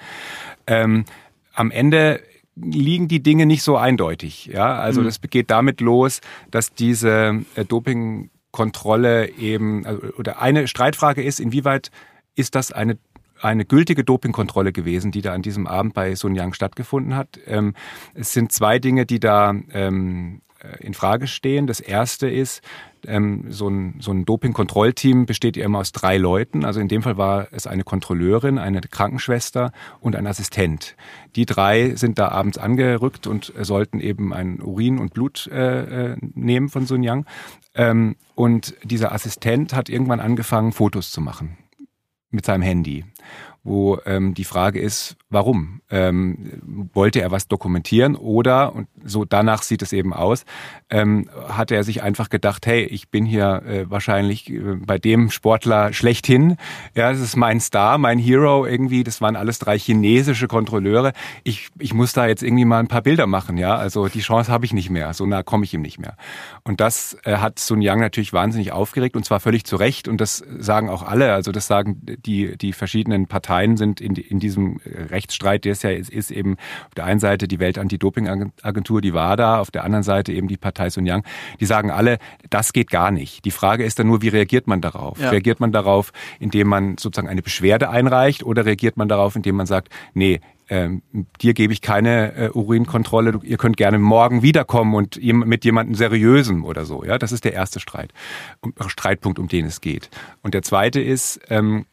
Ähm, am Ende liegen die Dinge nicht so eindeutig. Ja, also mhm. das geht damit los, dass diese äh, Dopingkontrolle eben also, oder eine Streitfrage ist, inwieweit ist das eine eine gültige Dopingkontrolle gewesen, die da an diesem Abend bei Sun Yang stattgefunden hat. Ähm, es sind zwei Dinge, die da ähm, äh, in Frage stehen. Das erste ist, ähm, so ein, so ein Doping-Kontrollteam besteht ja immer aus drei Leuten. Also in dem Fall war es eine Kontrolleurin, eine Krankenschwester und ein Assistent. Die drei sind da abends angerückt und sollten eben ein Urin und Blut äh, äh, nehmen von Sun Yang. Ähm, und dieser Assistent hat irgendwann angefangen, Fotos zu machen mit seinem Handy wo ähm, die Frage ist, warum? Ähm, wollte er was dokumentieren oder, und so danach sieht es eben aus, ähm, hat er sich einfach gedacht, hey, ich bin hier äh, wahrscheinlich äh, bei dem Sportler schlechthin. Ja, das ist mein Star, mein Hero irgendwie. Das waren alles drei chinesische Kontrolleure. Ich, ich muss da jetzt irgendwie mal ein paar Bilder machen, ja. Also die Chance habe ich nicht mehr. So nah komme ich ihm nicht mehr. Und das äh, hat Sun Yang natürlich wahnsinnig aufgeregt und zwar völlig zu Recht. Und das sagen auch alle. Also das sagen die, die verschiedenen Parteien Parteien sind in, in diesem Rechtsstreit, der es ja ist, ist eben auf der einen Seite die Welt-Anti-Doping-Agentur, die WADA, auf der anderen Seite eben die Partei Sun Yang. Die sagen alle, das geht gar nicht. Die Frage ist dann nur, wie reagiert man darauf? Ja. Reagiert man darauf, indem man sozusagen eine Beschwerde einreicht oder reagiert man darauf, indem man sagt, nee, ähm, dir gebe ich keine äh, Urinkontrolle, ihr könnt gerne morgen wiederkommen und mit jemandem seriösem oder so. Ja, das ist der erste Streit, Streitpunkt, um den es geht. Und der zweite ist, ähm,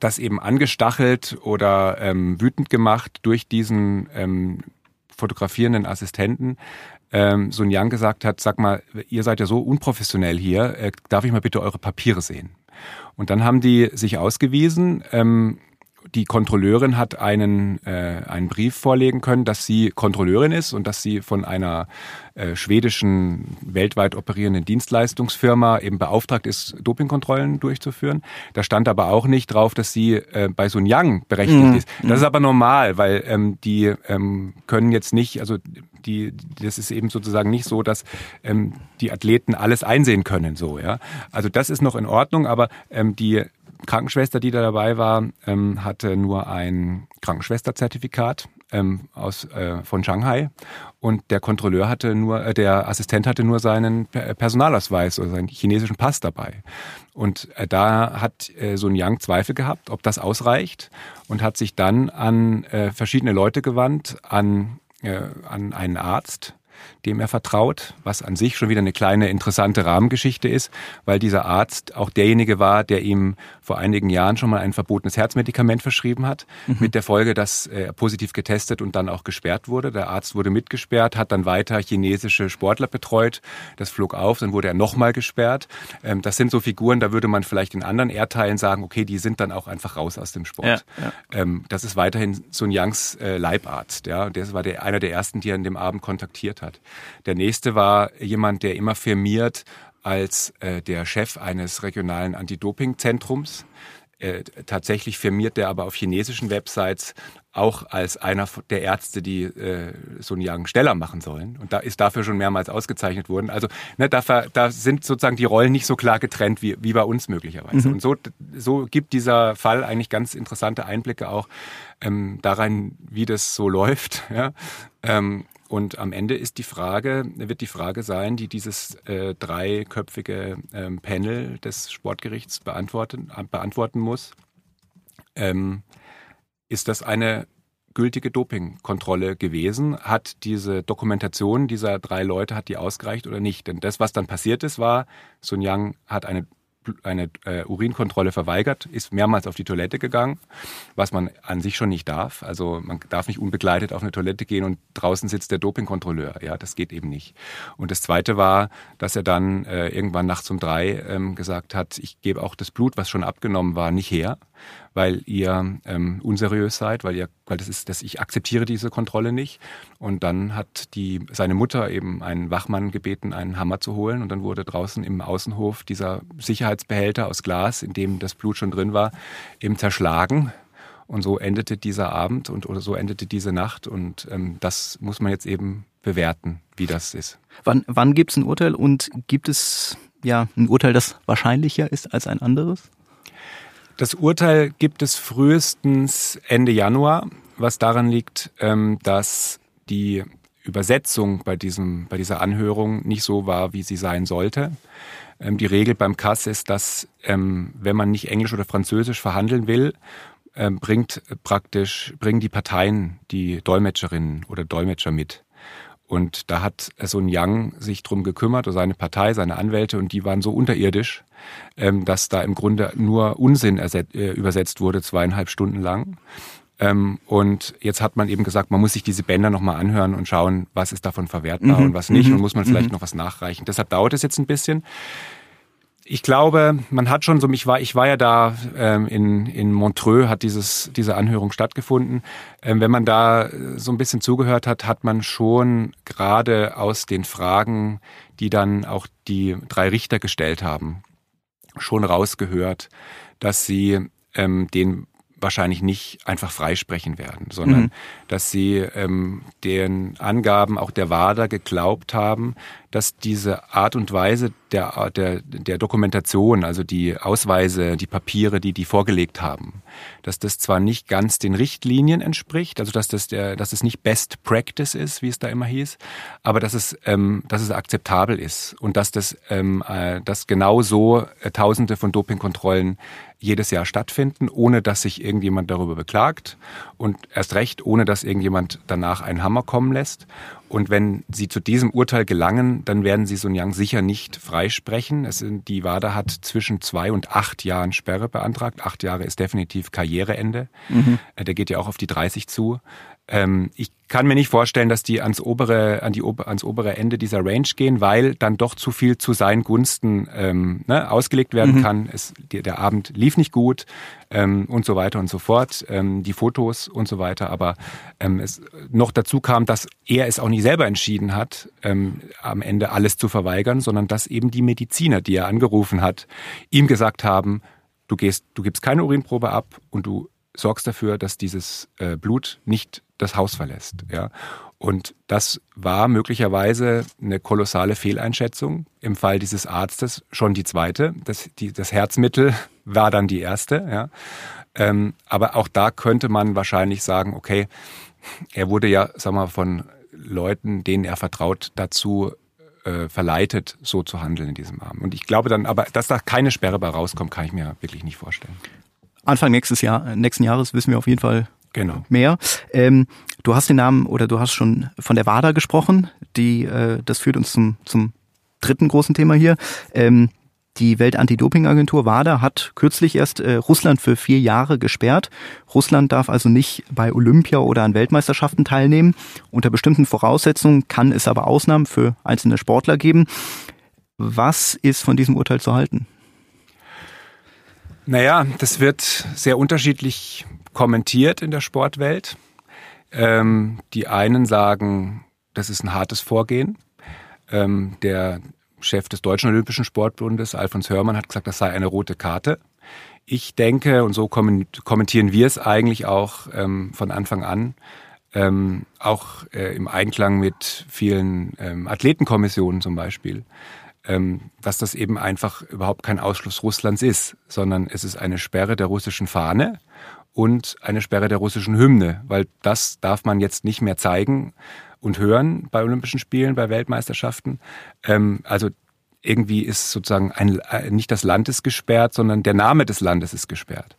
das eben angestachelt oder ähm, wütend gemacht durch diesen ähm, fotografierenden Assistenten. Ähm, Sun Yang gesagt hat, sag mal, ihr seid ja so unprofessionell hier, äh, darf ich mal bitte eure Papiere sehen? Und dann haben die sich ausgewiesen, ähm, die Kontrolleurin hat einen, äh, einen Brief vorlegen können, dass sie Kontrolleurin ist und dass sie von einer äh, schwedischen weltweit operierenden Dienstleistungsfirma eben beauftragt ist, Dopingkontrollen durchzuführen. Da stand aber auch nicht drauf, dass sie äh, bei Sun Yang berechtigt mhm. ist. Das ist aber normal, weil ähm, die ähm, können jetzt nicht, also die, das ist eben sozusagen nicht so, dass ähm, die Athleten alles einsehen können, so ja. Also das ist noch in Ordnung, aber ähm, die Krankenschwester, die da dabei war, ähm, hatte nur ein Krankenschwesterzertifikat ähm, aus äh, von Shanghai und der Kontrolleur hatte nur, äh, der Assistent hatte nur seinen Personalausweis oder seinen chinesischen Pass dabei. Und äh, da hat äh, Sun Yang Zweifel gehabt, ob das ausreicht und hat sich dann an äh, verschiedene Leute gewandt, an äh, an einen Arzt, dem er vertraut, was an sich schon wieder eine kleine interessante Rahmengeschichte ist, weil dieser Arzt auch derjenige war, der ihm vor einigen Jahren schon mal ein verbotenes Herzmedikament verschrieben hat, mhm. mit der Folge, dass er positiv getestet und dann auch gesperrt wurde. Der Arzt wurde mitgesperrt, hat dann weiter chinesische Sportler betreut. Das flog auf, dann wurde er nochmal gesperrt. Ähm, das sind so Figuren, da würde man vielleicht in anderen Erdteilen sagen, okay, die sind dann auch einfach raus aus dem Sport. Ja, ja. Ähm, das ist weiterhin Sun Yangs äh, Leibarzt. Ja, der war der, einer der ersten, die er an dem Abend kontaktiert hat. Der nächste war jemand, der immer firmiert als äh, der Chef eines regionalen Anti-Doping-Zentrums. äh, tatsächlich firmiert er aber auf chinesischen Websites auch als einer der Ärzte, die äh, Sun Yang Steller machen sollen. Und da ist dafür schon mehrmals ausgezeichnet worden. Also ne, da, da sind sozusagen die Rollen nicht so klar getrennt wie, wie bei uns möglicherweise. Mhm. Und so, so gibt dieser Fall eigentlich ganz interessante Einblicke auch ähm, darein, wie das so läuft. Ja? Ähm, und am Ende ist die Frage, wird die Frage sein, die dieses äh, dreiköpfige ähm, Panel des Sportgerichts beantworten, beantworten muss. Ähm, ist das eine gültige Dopingkontrolle gewesen? Hat diese Dokumentation dieser drei Leute, hat die ausgereicht oder nicht? Denn das, was dann passiert ist, war, Sun Yang hat eine eine äh, Urinkontrolle verweigert, ist mehrmals auf die Toilette gegangen, was man an sich schon nicht darf. Also man darf nicht unbegleitet auf eine Toilette gehen und draußen sitzt der Dopingkontrolleur. Ja, das geht eben nicht. Und das Zweite war, dass er dann äh, irgendwann nachts um drei ähm, gesagt hat, ich gebe auch das Blut, was schon abgenommen war, nicht her, weil ihr ähm, unseriös seid, weil ihr, weil das ist, dass ich akzeptiere diese Kontrolle nicht. Und dann hat die seine Mutter eben einen Wachmann gebeten, einen Hammer zu holen. Und dann wurde draußen im Außenhof dieser Sicherheitsbehälter aus Glas, in dem das Blut schon drin war, eben zerschlagen. Und so endete dieser Abend und oder so endete diese Nacht. Und ähm, das muss man jetzt eben bewerten, wie das ist.
Wann, wann gibt es ein Urteil und gibt es ja ein Urteil, das wahrscheinlicher ist als ein anderes?
Das Urteil gibt es frühestens Ende Januar, was daran liegt, ähm, dass die Übersetzung bei, diesem, bei dieser Anhörung nicht so war, wie sie sein sollte. Ähm, die Regel beim Kass ist, dass ähm, wenn man nicht Englisch oder Französisch verhandeln will, bringt praktisch, bringen die Parteien die Dolmetscherinnen oder Dolmetscher mit. Und da hat so ein Young sich drum gekümmert, oder seine Partei, seine Anwälte, und die waren so unterirdisch, ähm, dass da im Grunde nur Unsinn äh, übersetzt wurde, zweieinhalb Stunden lang. Ähm, und jetzt hat man eben gesagt, man muss sich diese Bänder nochmal anhören und schauen, was ist davon verwertbar mhm. und was nicht. Mhm. Und muss man vielleicht mhm. noch was nachreichen. Deshalb dauert es jetzt ein bisschen ich glaube, man hat schon so, ich war, ich war ja da ähm, in, in Montreux, hat dieses, diese Anhörung stattgefunden. Ähm, wenn man da so ein bisschen zugehört hat, hat man schon gerade aus den Fragen, die dann auch die drei Richter gestellt haben, schon rausgehört, dass sie ähm, den wahrscheinlich nicht einfach freisprechen werden, sondern mhm. dass sie ähm, den Angaben auch der WADA geglaubt haben, dass diese Art und Weise der, der, der Dokumentation, also die Ausweise, die Papiere, die die vorgelegt haben, dass das zwar nicht ganz den Richtlinien entspricht, also dass das, der, dass es nicht Best Practice ist, wie es da immer hieß, aber dass es, ähm, dass es akzeptabel ist und dass das, ähm, äh, dass genau so äh, Tausende von Dopingkontrollen jedes Jahr stattfinden, ohne dass sich irgendjemand darüber beklagt und erst recht, ohne dass irgendjemand danach einen Hammer kommen lässt. Und wenn Sie zu diesem Urteil gelangen, dann werden Sie Sun Yang sicher nicht freisprechen. Es die WADA hat zwischen zwei und acht Jahren Sperre beantragt. Acht Jahre ist definitiv Karriereende. Mhm. Äh, der geht ja auch auf die 30 zu. Ähm, ich kann mir nicht vorstellen, dass die ans obere, an die, ans obere Ende dieser Range gehen, weil dann doch zu viel zu seinen Gunsten ähm, ne, ausgelegt werden mhm. kann. Es, der, der, Abend lief nicht gut ähm, und so weiter und so fort, ähm, die Fotos und so weiter. Aber ähm, es noch dazu kam, dass er es auch nicht selber entschieden hat, ähm, am Ende alles zu verweigern, sondern dass eben die Mediziner, die er angerufen hat, ihm gesagt haben, du gehst, du gibst keine Urinprobe ab und du sorgst dafür, dass dieses äh, Blut nicht das Haus verlässt. Ja. Und das war möglicherweise eine kolossale Fehleinschätzung. Im Fall dieses Arztes schon die zweite. Das, die, das Herzmittel war dann die erste. Ja. Ähm, aber auch da könnte man wahrscheinlich sagen, okay, er wurde ja, sag mal, von Leuten, denen er vertraut, dazu äh, verleitet, so zu handeln in diesem Abend. Und ich glaube dann, aber dass da keine Sperre bei rauskommt, kann ich mir wirklich nicht vorstellen.
Anfang nächstes Jahr, nächsten Jahres wissen wir auf jeden Fall genau. mehr. Ähm, du hast den Namen oder du hast schon von der WADA gesprochen. Die, äh, das führt uns zum, zum dritten großen Thema hier. Ähm, die Welt-Anti-Doping-Agentur WADA hat kürzlich erst äh, Russland für vier Jahre gesperrt. Russland darf also nicht bei Olympia oder an Weltmeisterschaften teilnehmen. Unter bestimmten Voraussetzungen kann es aber Ausnahmen für einzelne Sportler geben. Was ist von diesem Urteil zu halten?
Naja, das wird sehr unterschiedlich kommentiert in der Sportwelt. Ähm, die einen sagen, das ist ein hartes Vorgehen. Ähm, der Chef des Deutschen Olympischen Sportbundes, Alfons Hörmann, hat gesagt, das sei eine rote Karte. ich denke, und so kommentieren wir es eigentlich auch ähm, von Anfang an, ähm, auch äh, im Einklang mit vielen ähm, Athletenkommissionen zum Beispiel, dass das eben einfach überhaupt kein Ausschluss Russlands ist, sondern es ist eine Sperre der russischen Fahne und eine Sperre der russischen Hymne, weil das darf man jetzt nicht mehr zeigen und hören bei Olympischen Spielen, bei Weltmeisterschaften. Ähm, also irgendwie ist sozusagen ein, äh, nicht das Land ist gesperrt, sondern der Name des Landes ist gesperrt.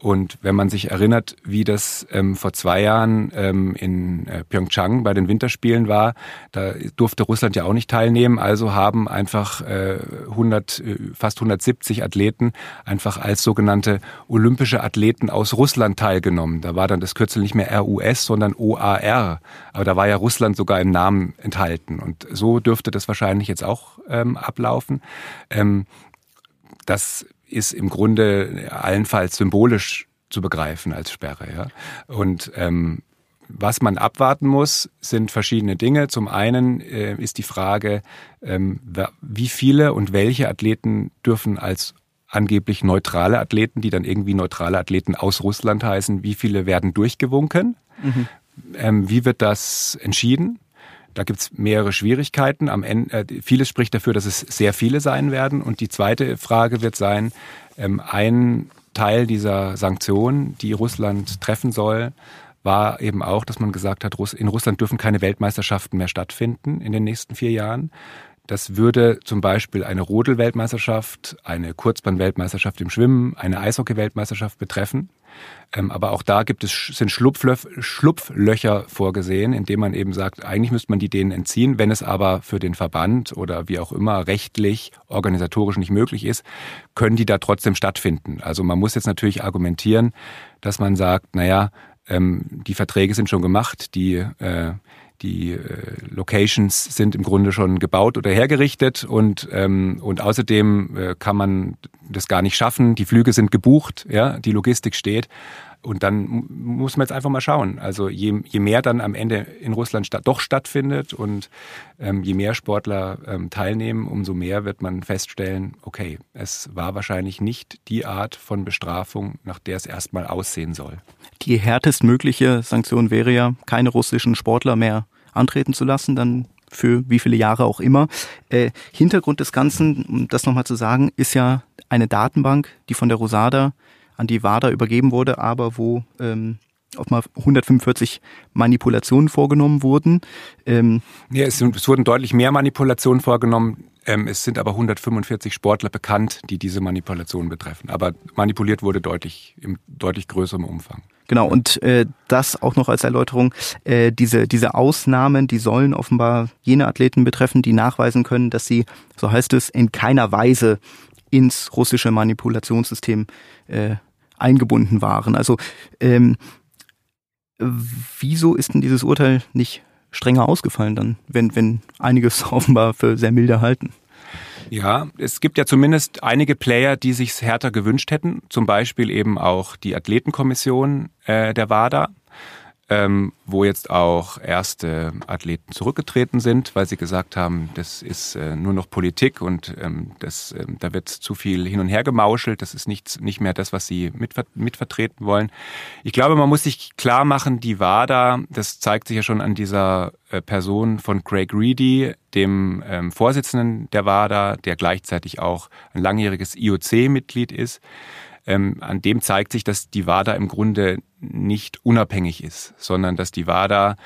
Und wenn man sich erinnert, wie das ähm, vor zwei Jahren ähm, in äh, Pyeongchang bei den Winterspielen war, da durfte Russland ja auch nicht teilnehmen. Also haben einfach äh, 100, äh, fast 170 Athleten einfach als sogenannte olympische Athleten aus Russland teilgenommen. Da war dann das Kürzel nicht mehr RUS, sondern OAR. Aber da war ja Russland sogar im Namen enthalten. Und so dürfte das wahrscheinlich jetzt auch ähm, ablaufen. Ähm, das ist im Grunde allenfalls symbolisch zu begreifen als Sperre. Ja? Und ähm, was man abwarten muss, sind verschiedene Dinge. Zum einen äh, ist die Frage, ähm, wie viele und welche Athleten dürfen als angeblich neutrale Athleten, die dann irgendwie neutrale Athleten aus Russland heißen, wie viele werden durchgewunken? Mhm. Ähm, wie wird das entschieden? Da gibt es mehrere Schwierigkeiten. Am Ende, äh, vieles spricht dafür, dass es sehr viele sein werden. Und die zweite Frage wird sein, ähm, ein Teil dieser Sanktionen, die Russland treffen soll, war eben auch, dass man gesagt hat, in Russland dürfen keine Weltmeisterschaften mehr stattfinden in den nächsten vier Jahren. Das würde zum Beispiel eine Rodel-Weltmeisterschaft, eine Kurzbahn-Weltmeisterschaft im Schwimmen, eine Eishockey-Weltmeisterschaft betreffen. Ähm, aber auch da gibt es, sind Schlupflöcher vorgesehen, indem man eben sagt, eigentlich müsste man die denen entziehen. Wenn es aber für den Verband oder wie auch immer rechtlich, organisatorisch nicht möglich ist, können die da trotzdem stattfinden. Also man muss jetzt natürlich argumentieren, dass man sagt, naja, ähm, die Verträge sind schon gemacht, die äh, die äh, Locations sind im Grunde schon gebaut oder hergerichtet und, ähm, und außerdem äh, kann man das gar nicht schaffen. Die Flüge sind gebucht, ja, die Logistik steht. Und dann muss man jetzt einfach mal schauen. Also je, je mehr dann am Ende in Russland statt, doch stattfindet und ähm, je mehr Sportler ähm, teilnehmen, umso mehr wird man feststellen, okay, es war wahrscheinlich nicht die Art von Bestrafung, nach der es erstmal aussehen soll.
Die härtestmögliche Sanktion wäre ja, keine russischen Sportler mehr antreten zu lassen, dann für wie viele Jahre auch immer. Äh, Hintergrund des Ganzen, um das nochmal zu sagen, ist ja eine Datenbank, die von der Rosada an die WADA übergeben wurde, aber wo ähm, auf mal 145 Manipulationen vorgenommen wurden.
Ähm, ja, es, es, wurden deutlich mehr Manipulationen vorgenommen. Ähm, es sind aber 145 Sportler bekannt, die diese Manipulationen betreffen. Aber manipuliert wurde deutlich im deutlich größerem Umfang.
Genau, und äh, das auch noch als Erläuterung, äh, diese, diese Ausnahmen, die sollen offenbar jene Athleten betreffen, die nachweisen können, dass sie, so heißt es, in keiner Weise ins russische Manipulationssystem äh, eingebunden waren. Also ähm, wieso ist denn dieses Urteil nicht strenger ausgefallen dann, wenn, wenn einiges offenbar für sehr milde halten?
Ja, es gibt ja zumindest einige Player, die sich härter gewünscht hätten. Zum Beispiel eben auch die Athletenkommission äh, der WADA ähm, wo jetzt auch erste Athleten zurückgetreten sind, weil sie gesagt haben, das ist äh, nur noch Politik und ähm, das, ähm, da wird zu viel hin und her gemauschelt. Das ist nicht, nicht mehr das, was sie mitver mitvertreten wollen. Ich glaube, man muss sich klar machen, die WADA, das zeigt sich ja schon an dieser äh, Person von Craig Reedy, dem ähm, Vorsitzenden der WADA, der gleichzeitig auch ein langjähriges IOC-Mitglied ist ähm, an dem zeigt sich, dass die WADA im Grunde nicht unabhängig ist, sondern dass die WADA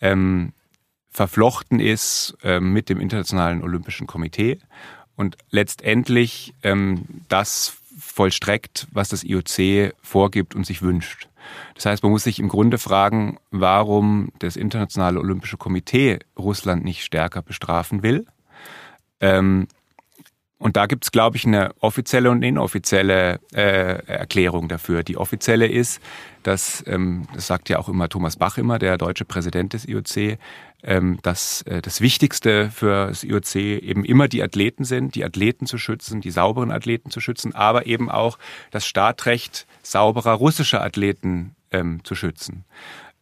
ähm, verflochten ist ähm, mit dem Internationalen Olympischen Komitee und letztendlich ähm, das vollstreckt, was das IOC vorgibt und sich wünscht. Das heißt, man muss sich im Grunde fragen, warum das Internationale Olympische Komitee Russland nicht stärker bestrafen will. Ähm, und da gibt es, glaube ich, eine offizielle und inoffizielle äh, Erklärung dafür. Die offizielle ist, dass, ähm, das sagt ja auch immer Thomas Bach immer, der deutsche Präsident des IOC, ähm, dass äh, das Wichtigste für das IOC eben immer die Athleten sind, die Athleten zu schützen, die sauberen Athleten zu schützen, aber eben auch das Startrecht sauberer russischer Athleten ähm, zu schützen.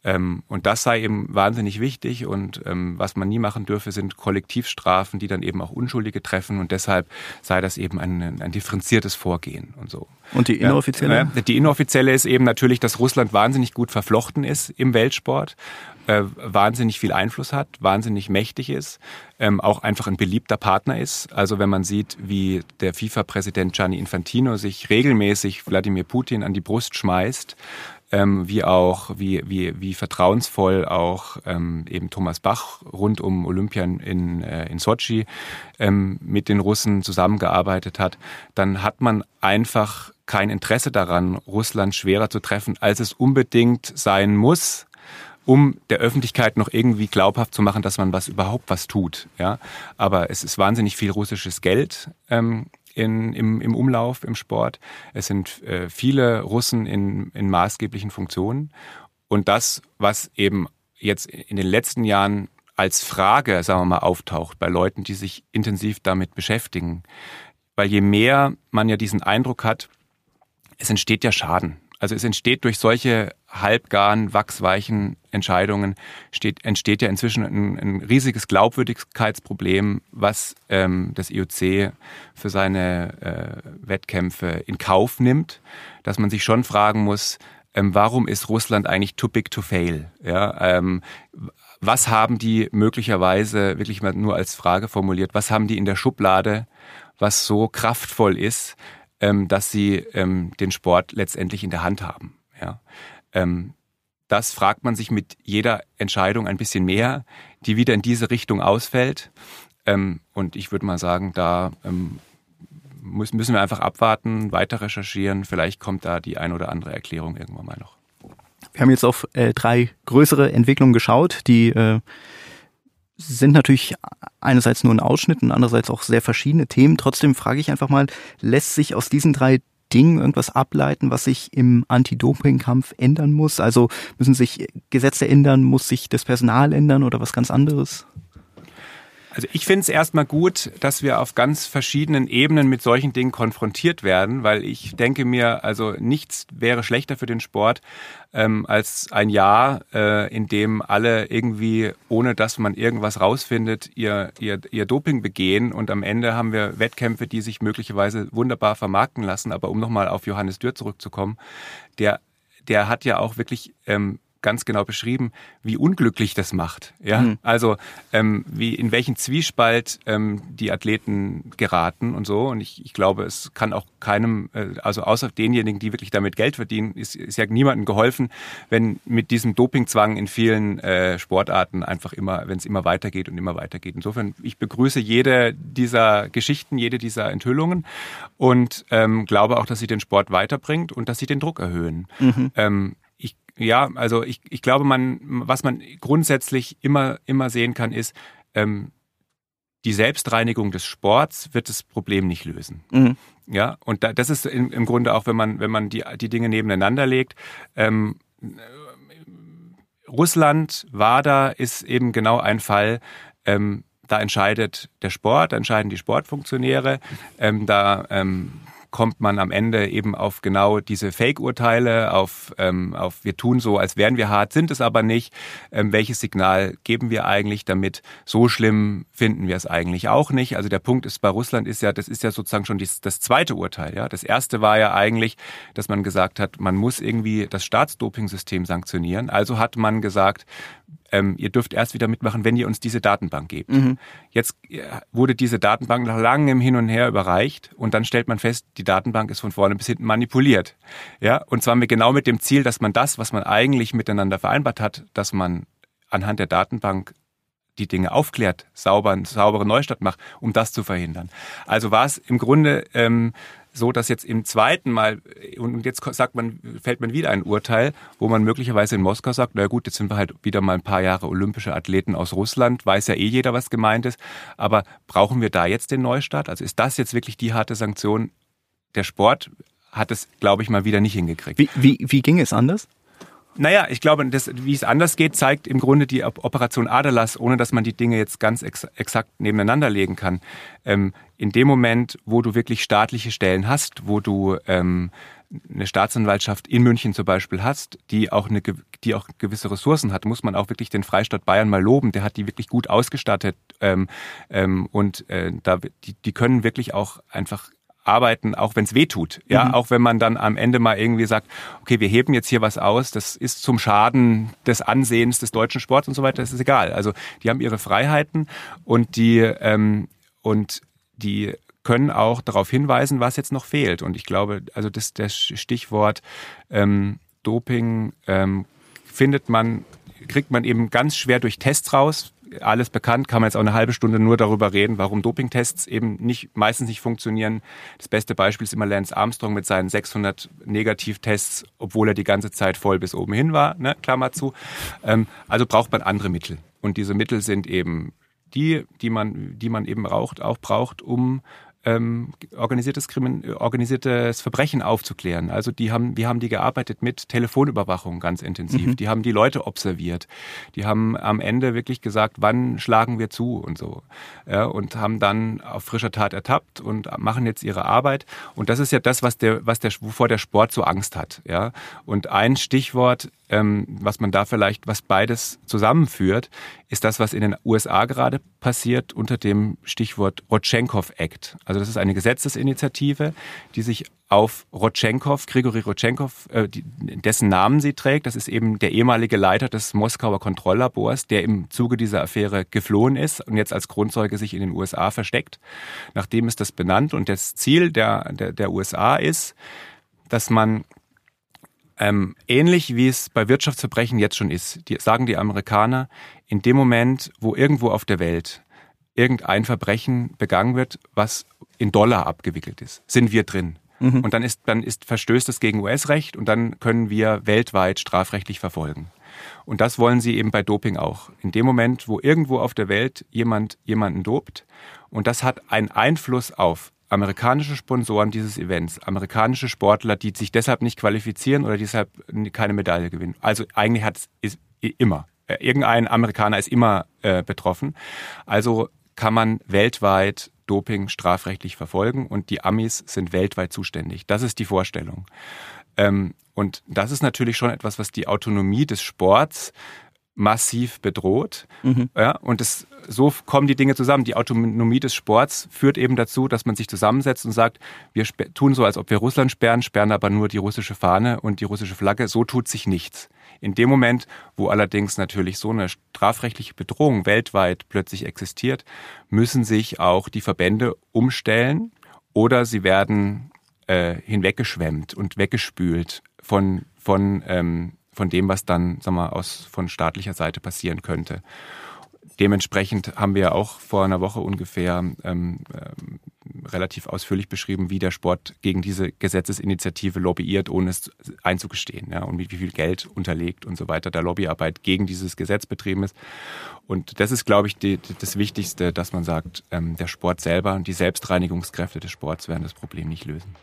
Ähm, und das sei eben wahnsinnig wichtig und ähm, was man nie machen dürfe, sind Kollektivstrafen, die dann eben auch Unschuldige treffen und deshalb sei das eben ein, ein differenziertes Vorgehen und so.
Und die inoffizielle?
Ja, die inoffizielle ist eben natürlich, dass Russland wahnsinnig gut verflochten ist im Weltsport äh, wahnsinnig viel Einfluss hat, wahnsinnig mächtig ist, ähm, auch einfach ein beliebter Partner ist. Also wenn man sieht, wie der FIFA-Präsident Gianni Infantino sich regelmäßig Wladimir Putin an die Brust schmeißt, ähm, wie auch, wie, wie, wie vertrauensvoll auch ähm, eben Thomas Bach rund um Olympia in, äh, in Sochi ähm, mit den Russen zusammengearbeitet hat, dann hat man einfach kein Interesse daran, Russland schwerer zu treffen, als es unbedingt sein muss, um der Öffentlichkeit noch irgendwie glaubhaft zu machen, dass man was überhaupt was tut. Ja, aber es ist wahnsinnig viel russisches Geld ähm, in, im, im Umlauf im Sport. Es sind äh, viele Russen in, in maßgeblichen Funktionen und das, was eben jetzt in den letzten Jahren als Frage, sagen wir mal, auftaucht bei Leuten, die sich intensiv damit beschäftigen. Weil je mehr man ja diesen Eindruck hat, es entsteht ja Schaden. Also es entsteht durch solche halbgaren, wachsweichen Entscheidungen steht, entsteht ja inzwischen ein, ein riesiges Glaubwürdigkeitsproblem, was ähm, das IOC für seine äh, Wettkämpfe in Kauf nimmt, dass man sich schon fragen muss, ähm, warum ist Russland eigentlich too big to fail? Ja, ähm, was haben die möglicherweise wirklich mal nur als Frage formuliert? Was haben die in der Schublade, was so kraftvoll ist, ähm, dass sie ähm, den Sport letztendlich in der Hand haben. Ja. Ähm, das fragt man sich mit jeder Entscheidung ein bisschen mehr, die wieder in diese Richtung ausfällt. Ähm, und ich würde mal sagen, da ähm, müssen wir einfach abwarten, weiter recherchieren. Vielleicht kommt da die ein oder andere Erklärung irgendwann mal noch.
Wir haben jetzt auf äh, drei größere Entwicklungen geschaut, die äh, sind natürlich einerseits nur ein Ausschnitt und andererseits auch sehr verschiedene Themen. Trotzdem frage ich einfach mal, lässt sich aus diesen drei Dingen irgendwas ableiten, was sich im Anti-Doping-Kampf ändern muss? Also müssen sich Gesetze ändern, muss sich das Personal ändern oder was ganz anderes?
Also ich finde es erstmal gut, dass wir auf ganz verschiedenen Ebenen mit solchen Dingen konfrontiert werden, weil ich denke mir, also nichts wäre schlechter für den Sport ähm, als ein Jahr, äh, in dem alle irgendwie, ohne dass man irgendwas rausfindet, ihr, ihr, ihr Doping begehen und am Ende haben wir Wettkämpfe, die sich möglicherweise wunderbar vermarkten lassen. Aber um nochmal auf Johannes Dürr zurückzukommen, der der hat ja auch wirklich ähm, ganz genau beschrieben, wie unglücklich das macht. Ja, mhm. also ähm, wie in welchen Zwiespalt ähm, die Athleten geraten und so. Und ich, ich glaube, es kann auch keinem, äh, also außer denjenigen, die wirklich damit Geld verdienen, ist, ist ja niemandem geholfen, wenn mit diesem Dopingzwang in vielen äh, Sportarten einfach immer, wenn es immer weitergeht und immer weitergeht. Insofern, ich begrüße jede dieser Geschichten, jede dieser Enthüllungen und ähm, glaube auch, dass sie den Sport weiterbringt und dass sie den Druck erhöhen. Mhm. Ähm, ja, also ich, ich glaube, man, was man grundsätzlich immer, immer sehen kann, ist, ähm, die Selbstreinigung des Sports wird das Problem nicht lösen. Mhm. Ja, und da, das ist im, im Grunde auch, wenn man, wenn man die, die Dinge nebeneinander legt. Ähm, Russland, WADA ist eben genau ein Fall, ähm, da entscheidet der Sport, da entscheiden die Sportfunktionäre, ähm, da ähm, kommt man am Ende eben auf genau diese Fake-Urteile, auf, ähm, auf wir tun so, als wären wir hart, sind es aber nicht. Ähm, welches Signal geben wir eigentlich damit? So schlimm finden wir es eigentlich auch nicht. Also der Punkt ist bei Russland ist ja, das ist ja sozusagen schon dies, das zweite Urteil. Ja, das erste war ja eigentlich, dass man gesagt hat, man muss irgendwie das Staatsdopingsystem sanktionieren. Also hat man gesagt, ähm, ihr dürft erst wieder mitmachen, wenn ihr uns diese Datenbank gebt. Mhm. Jetzt äh, wurde diese Datenbank nach langem Hin und Her überreicht und dann stellt man fest, die Datenbank ist von vorne bis hinten manipuliert. Ja, und zwar mit, genau mit dem Ziel, dass man das, was man eigentlich miteinander vereinbart hat, dass man anhand der Datenbank die Dinge aufklärt, sauber, saubere Neustadt macht, um das zu verhindern. Also war es im Grunde ähm, so, dass jetzt im zweiten Mal, und jetzt sagt man, fällt man wieder ein Urteil, wo man möglicherweise in Moskau sagt, na gut, jetzt sind wir halt wieder mal ein paar Jahre olympische Athleten aus Russland, weiß ja eh jeder, was gemeint ist, aber brauchen wir da jetzt den Neustart? Also ist das jetzt wirklich die harte Sanktion? Der Sport hat es, glaube ich, mal wieder nicht hingekriegt.
Wie, wie, wie ging es anders?
Naja, ich glaube, das, wie es anders geht, zeigt im Grunde die Operation Aderlass, ohne dass man die Dinge jetzt ganz ex exakt nebeneinander legen kann. Ähm, in dem Moment, wo du wirklich staatliche Stellen hast, wo du ähm, eine Staatsanwaltschaft in München zum Beispiel hast, die auch eine, die auch gewisse Ressourcen hat, muss man auch wirklich den Freistaat Bayern mal loben. Der hat die wirklich gut ausgestattet ähm, ähm, und äh, da die, die können wirklich auch einfach arbeiten, auch wenn es weh tut. Ja, mhm. auch wenn man dann am Ende mal irgendwie sagt, okay, wir heben jetzt hier was aus, das ist zum Schaden des Ansehens des deutschen Sports und so weiter, das ist egal. Also die haben ihre Freiheiten und die ähm, und die können auch darauf hinweisen, was jetzt noch fehlt. Und ich glaube, also das, das Stichwort ähm, Doping ähm, findet man, kriegt man eben ganz schwer durch Tests raus. Alles bekannt, kann man jetzt auch eine halbe Stunde nur darüber reden, warum Dopingtests eben nicht, meistens nicht funktionieren. Das beste Beispiel ist immer Lance Armstrong mit seinen 600 Negativtests, obwohl er die ganze Zeit voll bis oben hin war, ne, Klammer zu. Ähm, also braucht man andere Mittel. Und diese Mittel sind eben die, die man, die man eben braucht, auch braucht, um ähm, organisiertes, Krimin organisiertes Verbrechen aufzuklären. Also die haben, wir haben die gearbeitet mit Telefonüberwachung ganz intensiv. Mhm. Die haben die Leute observiert. Die haben am Ende wirklich gesagt, wann schlagen wir zu und so. Ja, und haben dann auf frischer Tat ertappt und machen jetzt ihre Arbeit. Und das ist ja das, was der, was der, wovor der Sport so Angst hat. Ja. Und ein Stichwort ähm, was man da vielleicht, was beides zusammenführt, ist das, was in den USA gerade passiert unter dem Stichwort Rotchenkov Act. Also das ist eine Gesetzesinitiative, die sich auf Rotchenkov, Grigori Rotchenkov, äh, dessen Namen sie trägt. Das ist eben der ehemalige Leiter des Moskauer Kontrolllabors, der im Zuge dieser Affäre geflohen ist und jetzt als Grundzeuge sich in den USA versteckt. Nachdem ist das benannt und das Ziel der, der, der USA ist, dass man ähm, ähnlich wie es bei Wirtschaftsverbrechen jetzt schon ist, die, sagen die Amerikaner, in dem Moment, wo irgendwo auf der Welt irgendein Verbrechen begangen wird, was in Dollar abgewickelt ist, sind wir drin. Mhm. Und dann ist, dann ist, verstößt es gegen US-Recht und dann können wir weltweit strafrechtlich verfolgen. Und das wollen sie eben bei Doping auch. In dem Moment, wo irgendwo auf der Welt jemand jemanden dopt und das hat einen Einfluss auf amerikanische Sponsoren dieses Events, amerikanische Sportler, die sich deshalb nicht qualifizieren oder deshalb keine Medaille gewinnen. Also eigentlich hat es immer. Äh, irgendein Amerikaner ist immer äh, betroffen. Also kann man weltweit Doping strafrechtlich verfolgen und die Amis sind weltweit zuständig. Das ist die Vorstellung. Ähm, und das ist natürlich schon etwas, was die Autonomie des Sports massiv bedroht. Mhm. Ja, und das, so kommen die Dinge zusammen. Die Autonomie des Sports führt eben dazu, dass man sich zusammensetzt und sagt, wir tun so, als ob wir Russland sperren, sperren aber nur die russische Fahne und die russische Flagge. So tut sich nichts. In dem Moment, wo allerdings natürlich so eine strafrechtliche Bedrohung weltweit plötzlich existiert, müssen sich auch die Verbände umstellen oder sie werden äh, hinweggeschwemmt und weggespült von, von ähm, von dem, was dann sag mal, aus, von staatlicher Seite passieren könnte. Dementsprechend haben wir auch vor einer Woche ungefähr ähm, ähm, relativ ausführlich beschrieben, wie der Sport gegen diese Gesetzesinitiative lobbyiert, ohne es einzugestehen, ja, und wie, viel Geld unterlegt und so weiter der Lobbyarbeit gegen dieses Gesetz betrieben ist. Und das ist, glaube ich, die, das Wichtigste, dass man sagt, ähm, der Sport selber und die Selbstreinigungskräfte des Sports werden das Problem nicht lösen.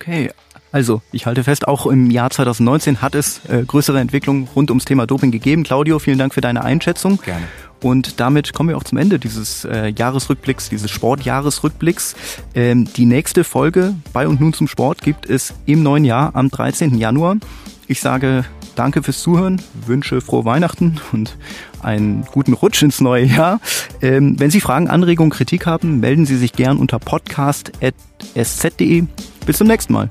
Okay, also ich halte fest, auch im Jahr 2019 hat es äh, größere Entwicklungen rund ums Thema Doping gegeben. Claudio, vielen Dank für deine Einschätzung.
Gerne.
Und damit kommen wir auch zum Ende dieses äh, Jahresrückblicks, dieses Sportjahresrückblicks. Ähm, die nächste Folge bei und nun zum Sport gibt es im neuen Jahr am 13. Januar. Ich sage danke fürs Zuhören, wünsche frohe Weihnachten und einen guten Rutsch ins neue Jahr. Ähm, wenn Sie Fragen, Anregungen, Kritik haben, melden Sie sich gern unter podcast.sz.de. Bis zum nächsten Mal.